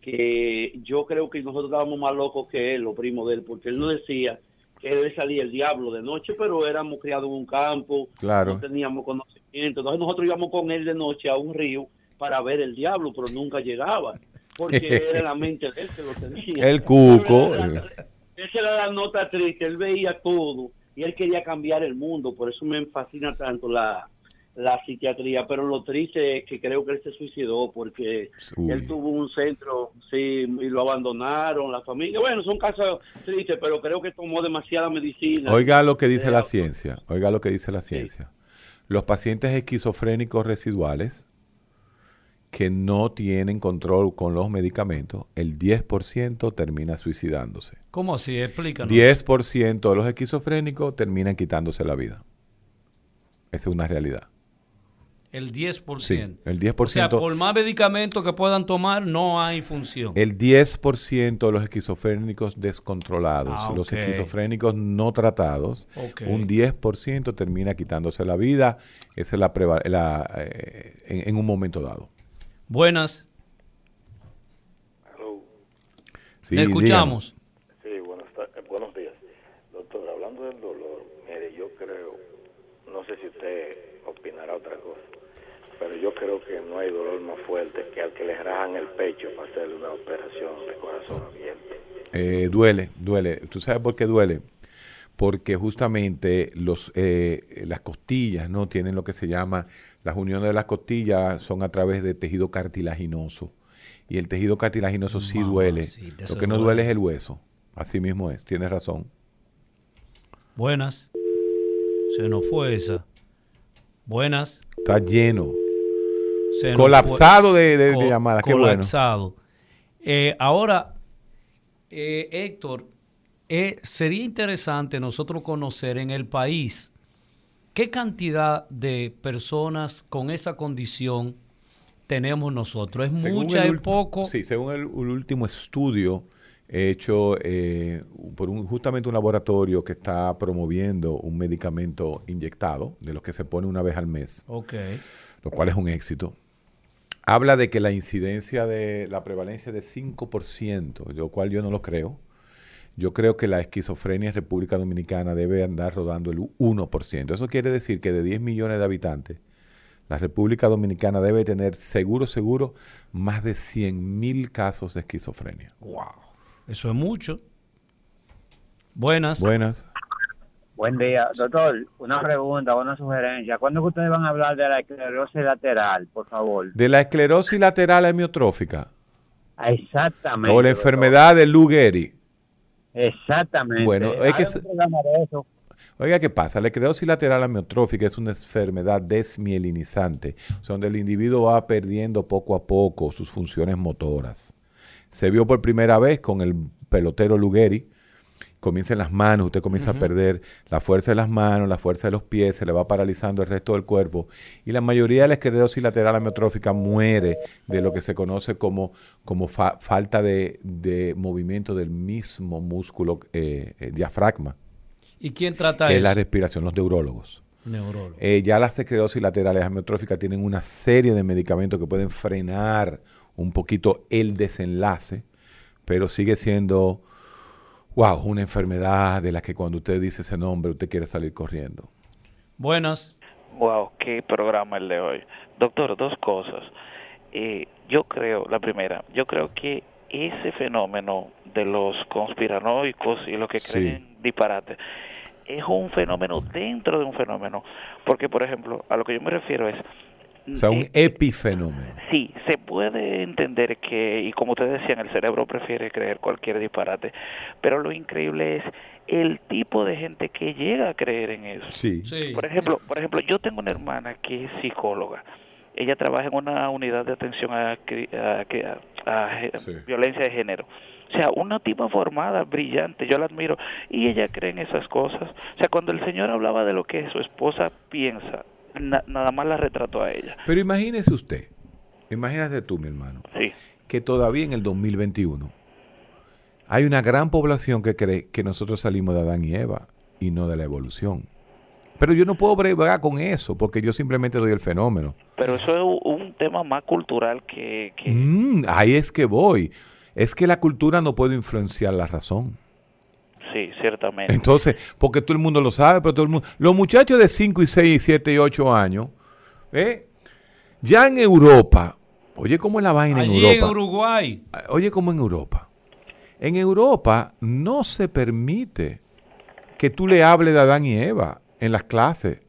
que yo creo que nosotros estábamos más locos que él, los primos de él, porque él nos decía que él salía el diablo de noche, pero éramos criados en un campo, Claro. no teníamos conocimiento. Entonces nosotros íbamos con él de noche a un río para ver el diablo, pero nunca llegaba, porque (laughs) era la mente de él que lo tenía. El cuco. Pero era- esa era la nota triste, él veía todo y él quería cambiar el mundo, por eso me fascina tanto la, la psiquiatría, pero lo triste es que creo que él se suicidó porque Uy. él tuvo un centro, sí, y lo abandonaron, la familia, bueno, son casos tristes, pero creo que tomó demasiada medicina. Oiga lo que dice Eh, la ciencia. Oiga lo que dice la ciencia. Los pacientes esquizofrénicos residuales que no tienen control con los medicamentos, el 10% termina suicidándose. ¿Cómo así? Explícanos. 10% de los esquizofrénicos terminan quitándose la vida. Esa es una realidad. El 10%. Sí, el 10%. O sea, por más medicamentos que puedan tomar, no hay función. El 10% de los esquizofrénicos descontrolados, Ah, los esquizofrénicos no tratados, Ok. un 10% termina quitándose la vida. Esa es la, la, eh, en, en un momento dado. Buenas. Sí, Le escuchamos. Sí, eh, buenos días. Doctor, hablando del dolor, mire, yo creo, no sé si usted opinará otra cosa, pero yo creo que no hay dolor más fuerte que al que le rajan el pecho para hacerle una operación de corazón abierto. Eh, duele, duele. ¿Tú sabes por qué duele? Porque justamente los, eh, las costillas no tienen lo que se llama, las uniones de las costillas son a través de tejido cartilaginoso. Y el tejido cartilaginoso sí duele. Lo que no duele. duele es el hueso. Así mismo es, tienes razón. Buenas. Se nos fue esa. Buenas. Está lleno. Se Colapsado de- de- de llamadas, qué bueno. Colapsado. Eh, ahora, eh, Héctor, eh, sería interesante nosotros conocer en el país qué cantidad de personas con esa condición tenemos nosotros. ¿Es Según mucha, el es poco? Sí, según el, el último estudio hecho eh, por un, justamente un laboratorio que está promoviendo un medicamento inyectado, de los que se pone una vez al mes, Ok. lo cual es un éxito. Habla de que la incidencia de la prevalencia es de 5%, lo cual yo no lo creo. Yo creo que la esquizofrenia en República Dominicana debe andar rodando el 1%. Eso quiere decir que de 10 millones de habitantes, la República Dominicana debe tener seguro, seguro, más de 100 mil casos de esquizofrenia. Wow. Eso es mucho. Buenas. Buenas. Buen día, doctor. Una pregunta, una sugerencia. ¿Cuándo que ustedes van a hablar de la esclerosis lateral, por favor? De la esclerosis lateral hemiotrófica Exactamente. o la doctor. enfermedad de Lou Gehrig. Exactamente. Bueno, es que Haga se- un programa de eso. Oiga, ¿qué pasa? La esclerosis lateral amiotrófica es una enfermedad desmielinizante, o sea, donde el individuo va perdiendo poco a poco sus funciones motoras. Se vio por primera vez con el pelotero Lugeri. Comienza en las manos, usted comienza a perder la fuerza de las manos, la fuerza de los pies, se le va paralizando el resto del cuerpo. Y la mayoría de la esclerosis lateral amiotrófica muere de lo que se conoce como, como fa- falta de, de movimiento del mismo músculo eh, eh, diafragma ¿Y quién trata que es eso? la respiración, los neurólogos. Neurólogo. Eh, ya las esclerosis laterales amiotróficas tienen una serie de medicamentos que pueden frenar un poquito el desenlace, pero sigue siendo, wow, una enfermedad de la que cuando usted dice ese nombre usted quiere salir corriendo. Buenas. Wow, qué programa el de hoy. Doctor, dos cosas. Eh, yo creo, la primera, yo creo que ese fenómeno de los conspiranoicos y los que Sí. creen disparate es un fenómeno dentro de un fenómeno. Porque, por ejemplo, a lo que yo me refiero es, O sea, un Eh, epifenómeno. Sí, se puede entender que, y como ustedes decían, el cerebro prefiere creer cualquier disparate, pero lo increíble es el tipo de gente que llega a creer en eso. Sí. Por ejemplo, por ejemplo, yo tengo una hermana que es psicóloga. Ella trabaja en una unidad de atención a, a- a- a violencia de género. O sea, una tipa formada, brillante, yo la admiro, y ella cree en esas cosas. O sea, cuando el señor hablaba de lo que su esposa piensa, na- nada más la retrató a ella. Pero imagínese usted, imagínate tú, mi hermano, Sí. que todavía en el 2021 hay una gran población que cree que nosotros salimos de Adán y Eva y no de la evolución. Pero yo no puedo bregar con eso porque yo simplemente doy el fenómeno. Pero eso es un tema más cultural que... que Mm, ahí es que voy. Es que la cultura no puede influenciar la razón. Ciertamente. Entonces, porque todo el mundo lo sabe, pero todo el mundo... Los muchachos de 5 y 6 y 7 y 8 años, ¿eh? ya en Europa, oye cómo es la vaina en Allí en Europa. Uruguay. Oye cómo en Europa. En Europa no se permite que tú le hables de Adán y Eva en las clases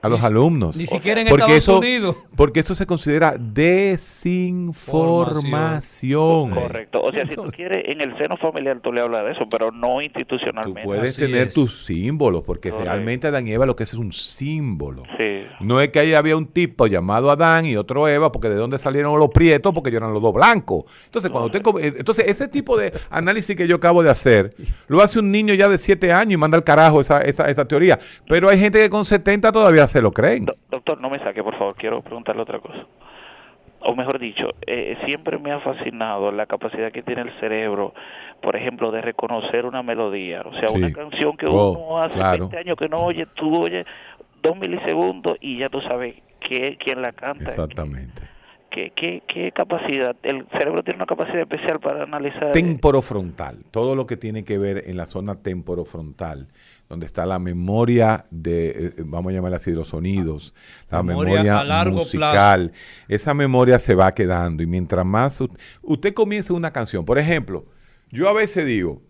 a los Ni alumnos. ni siquiera en porque Estados eso, Unidos. Porque eso se considera desinformación. Correcto. O sea, si tú quieres, en el seno familiar tú le hablas de eso, pero no institucionalmente. Puedes tener tus símbolos, porque realmente Adán y Eva lo que es es un símbolo. Sí. No es que ahí había un tipo llamado Adán y otro Eva, porque de dónde salieron los prietos, porque ellos eran los dos blancos. Entonces, cuando usted entonces ese tipo de análisis que yo acabo de hacer, lo hace un niño ya de 7 años y manda al carajo esa, esa, esa teoría. Pero hay gente que con 70 todavía se lo creen. Doctor, no me saque, por favor, quiero preguntarle otra cosa. O mejor dicho, eh, siempre me ha fascinado la capacidad que tiene el cerebro, por ejemplo, de reconocer una melodía. O sea, Sí. una canción que Oh, uno hace claro. 20 años que no oye, tú oyes dos milisegundos y ya tú sabes que, quién la canta. Exactamente. ¿Qué, qué, ¿Qué capacidad? El cerebro tiene una capacidad especial para analizar. Temporofrontal, todo lo que tiene que ver en la zona temporofrontal, donde está la memoria de, eh, vamos a llamarla así, de los sonidos, la Memoria memoria a largo musical, esa memoria se va quedando y mientras más usted comience una canción, por ejemplo, yo a veces digo,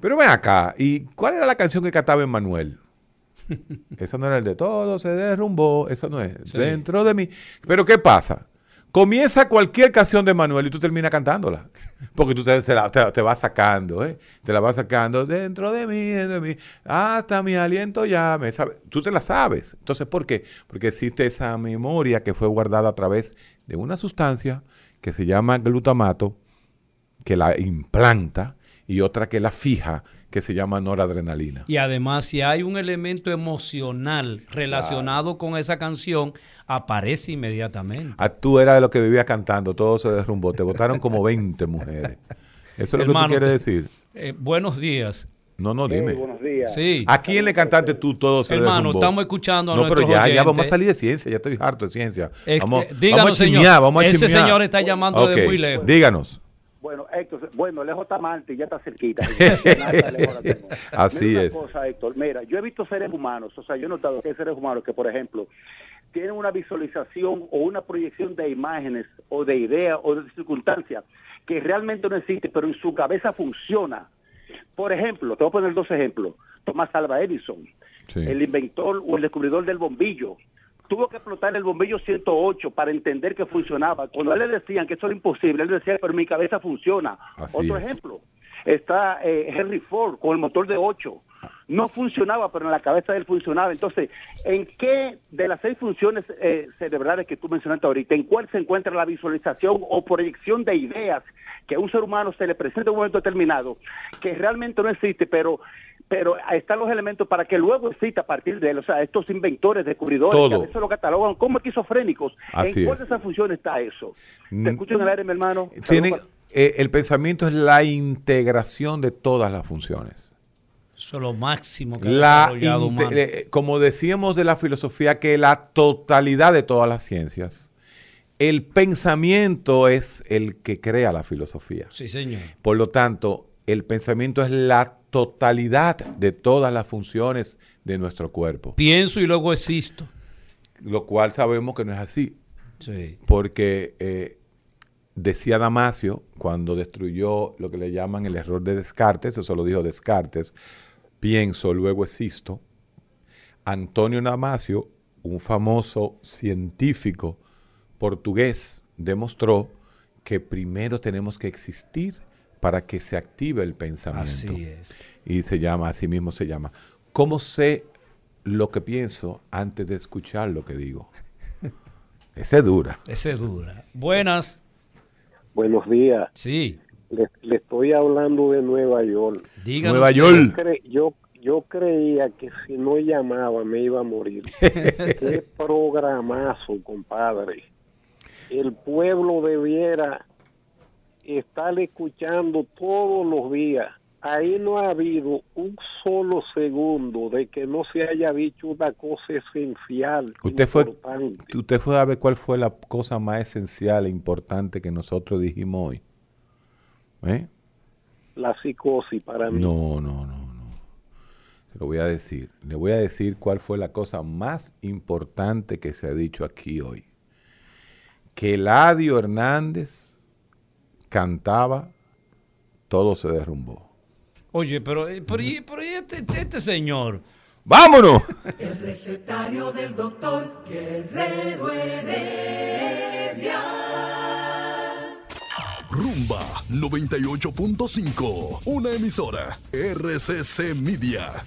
pero ven acá, ¿y cuál era la canción que cantaba Emmanuel? (laughs) Esa no era el de todo se derrumbó, esa no es. Sí. Dentro de mí. Pero ¿qué pasa? Comienza cualquier canción de Manuel y tú terminas cantándola. (laughs) Porque tú te, te la- te- vas sacando, ¿eh? Te la vas sacando dentro de mí, dentro de mí. Hasta mi aliento ya me sabe. Tú te la sabes. Entonces, ¿por qué? Porque existe esa memoria que fue guardada a través de una sustancia que se llama glutamato, que la implanta, y otra que la fija, que se llama noradrenalina. Y además, si hay un elemento emocional relacionado con esa canción, aparece inmediatamente. Ah, tú eras de lo que vivía cantando, todo se derrumbó. Te votaron como 20 mujeres. Eso es lo que tú quieres decir. eh, buenos días. No, no, dime. buenos días. Sí. ¿A quién le cantaste tú todo se Hermano, derrumbó? estamos escuchando a No, pero ya, ya vamos a salir de ciencia. Ya estoy harto de ciencia. Es vamos, que- díganos, vamos a señor. chismear, vamos a Ese señor está llamando de Ok, muy lejos. Díganos. Bueno, Héctor, bueno, lejos está Marte, ya está cerquita. (laughs) Así Mira es. Una cosa, Héctor, mira, yo he visto seres humanos, o sea, yo he notado que hay seres humanos que, por ejemplo, tienen una visualización o una proyección de imágenes o de ideas o de circunstancias que realmente no existe, pero en su cabeza funciona. Por ejemplo, te voy a poner dos ejemplos. Thomas Alva Edison, el inventor o el descubridor del bombillo, tuvo que explotar el bombillo 108 para entender que funcionaba. Cuando a él le decían que eso era imposible, él decía, pero mi cabeza funciona. Así Otro es. ejemplo, está eh, Henry Ford con el motor de 8. No funcionaba, pero en la cabeza de él funcionaba. Entonces, ¿en qué de las seis funciones eh, cerebrales que tú mencionaste ahorita, en cuál se encuentra la visualización o proyección de ideas que a un ser humano se le presenta en un momento determinado, que realmente no existe, pero pero ahí están los elementos para que luego exista a partir de él, o sea, estos inventores, descubridores, Todo. que a veces lo catalogan como esquizofrénicos. Así ¿En cuál es. de esas funciones está eso? ¿Te escucho en el aire, mi hermano? Tienen, eh, el pensamiento es la integración de todas las funciones. Eso es lo máximo que La humano. como decíamos de la filosofía, que la totalidad de todas las ciencias, el pensamiento es el que crea la filosofía. Sí, señor. Por lo tanto, el pensamiento es la totalidad de todas las funciones de nuestro cuerpo, Pienso y luego existo. lo cual sabemos que no es así. Sí. Porque eh, decía Damasio, cuando destruyó lo que le llaman el error de Descartes, eso lo dijo Descartes, pienso, luego existo. Antonio Damasio un famoso científico portugués demostró que primero tenemos que existir para que se active el pensamiento. Así es. Y se llama, así mismo se llama. ¿Cómo sé lo que pienso antes de escuchar lo que digo? (laughs) Ese es dura. Ese es dura. Buenas. Buenos días. Sí. Le, le estoy hablando de Nueva York. Díganos. Nueva York. Cre- yo, yo creía que si no llamaba me iba a morir. (laughs) Qué programazo, compadre. El pueblo debiera estar escuchando todos los días. Ahí no ha habido un solo segundo de que no se haya dicho una cosa esencial. Usted fue, importante. usted fue a ver cuál fue la cosa más esencial e importante que nosotros dijimos hoy. ¿Eh? La psicosis para mí. No, no, no, no. Se lo voy a decir. Le voy a decir cuál fue la cosa más importante que se ha dicho aquí hoy. Que Eladio Hernández cantaba, todo se derrumbó. Oye, pero, eh, pero, y- pero y este, este señor. ¡Vámonos! El recetario del doctor Guerrero Heredia. Rumba 98.5, una emisora RCC Media.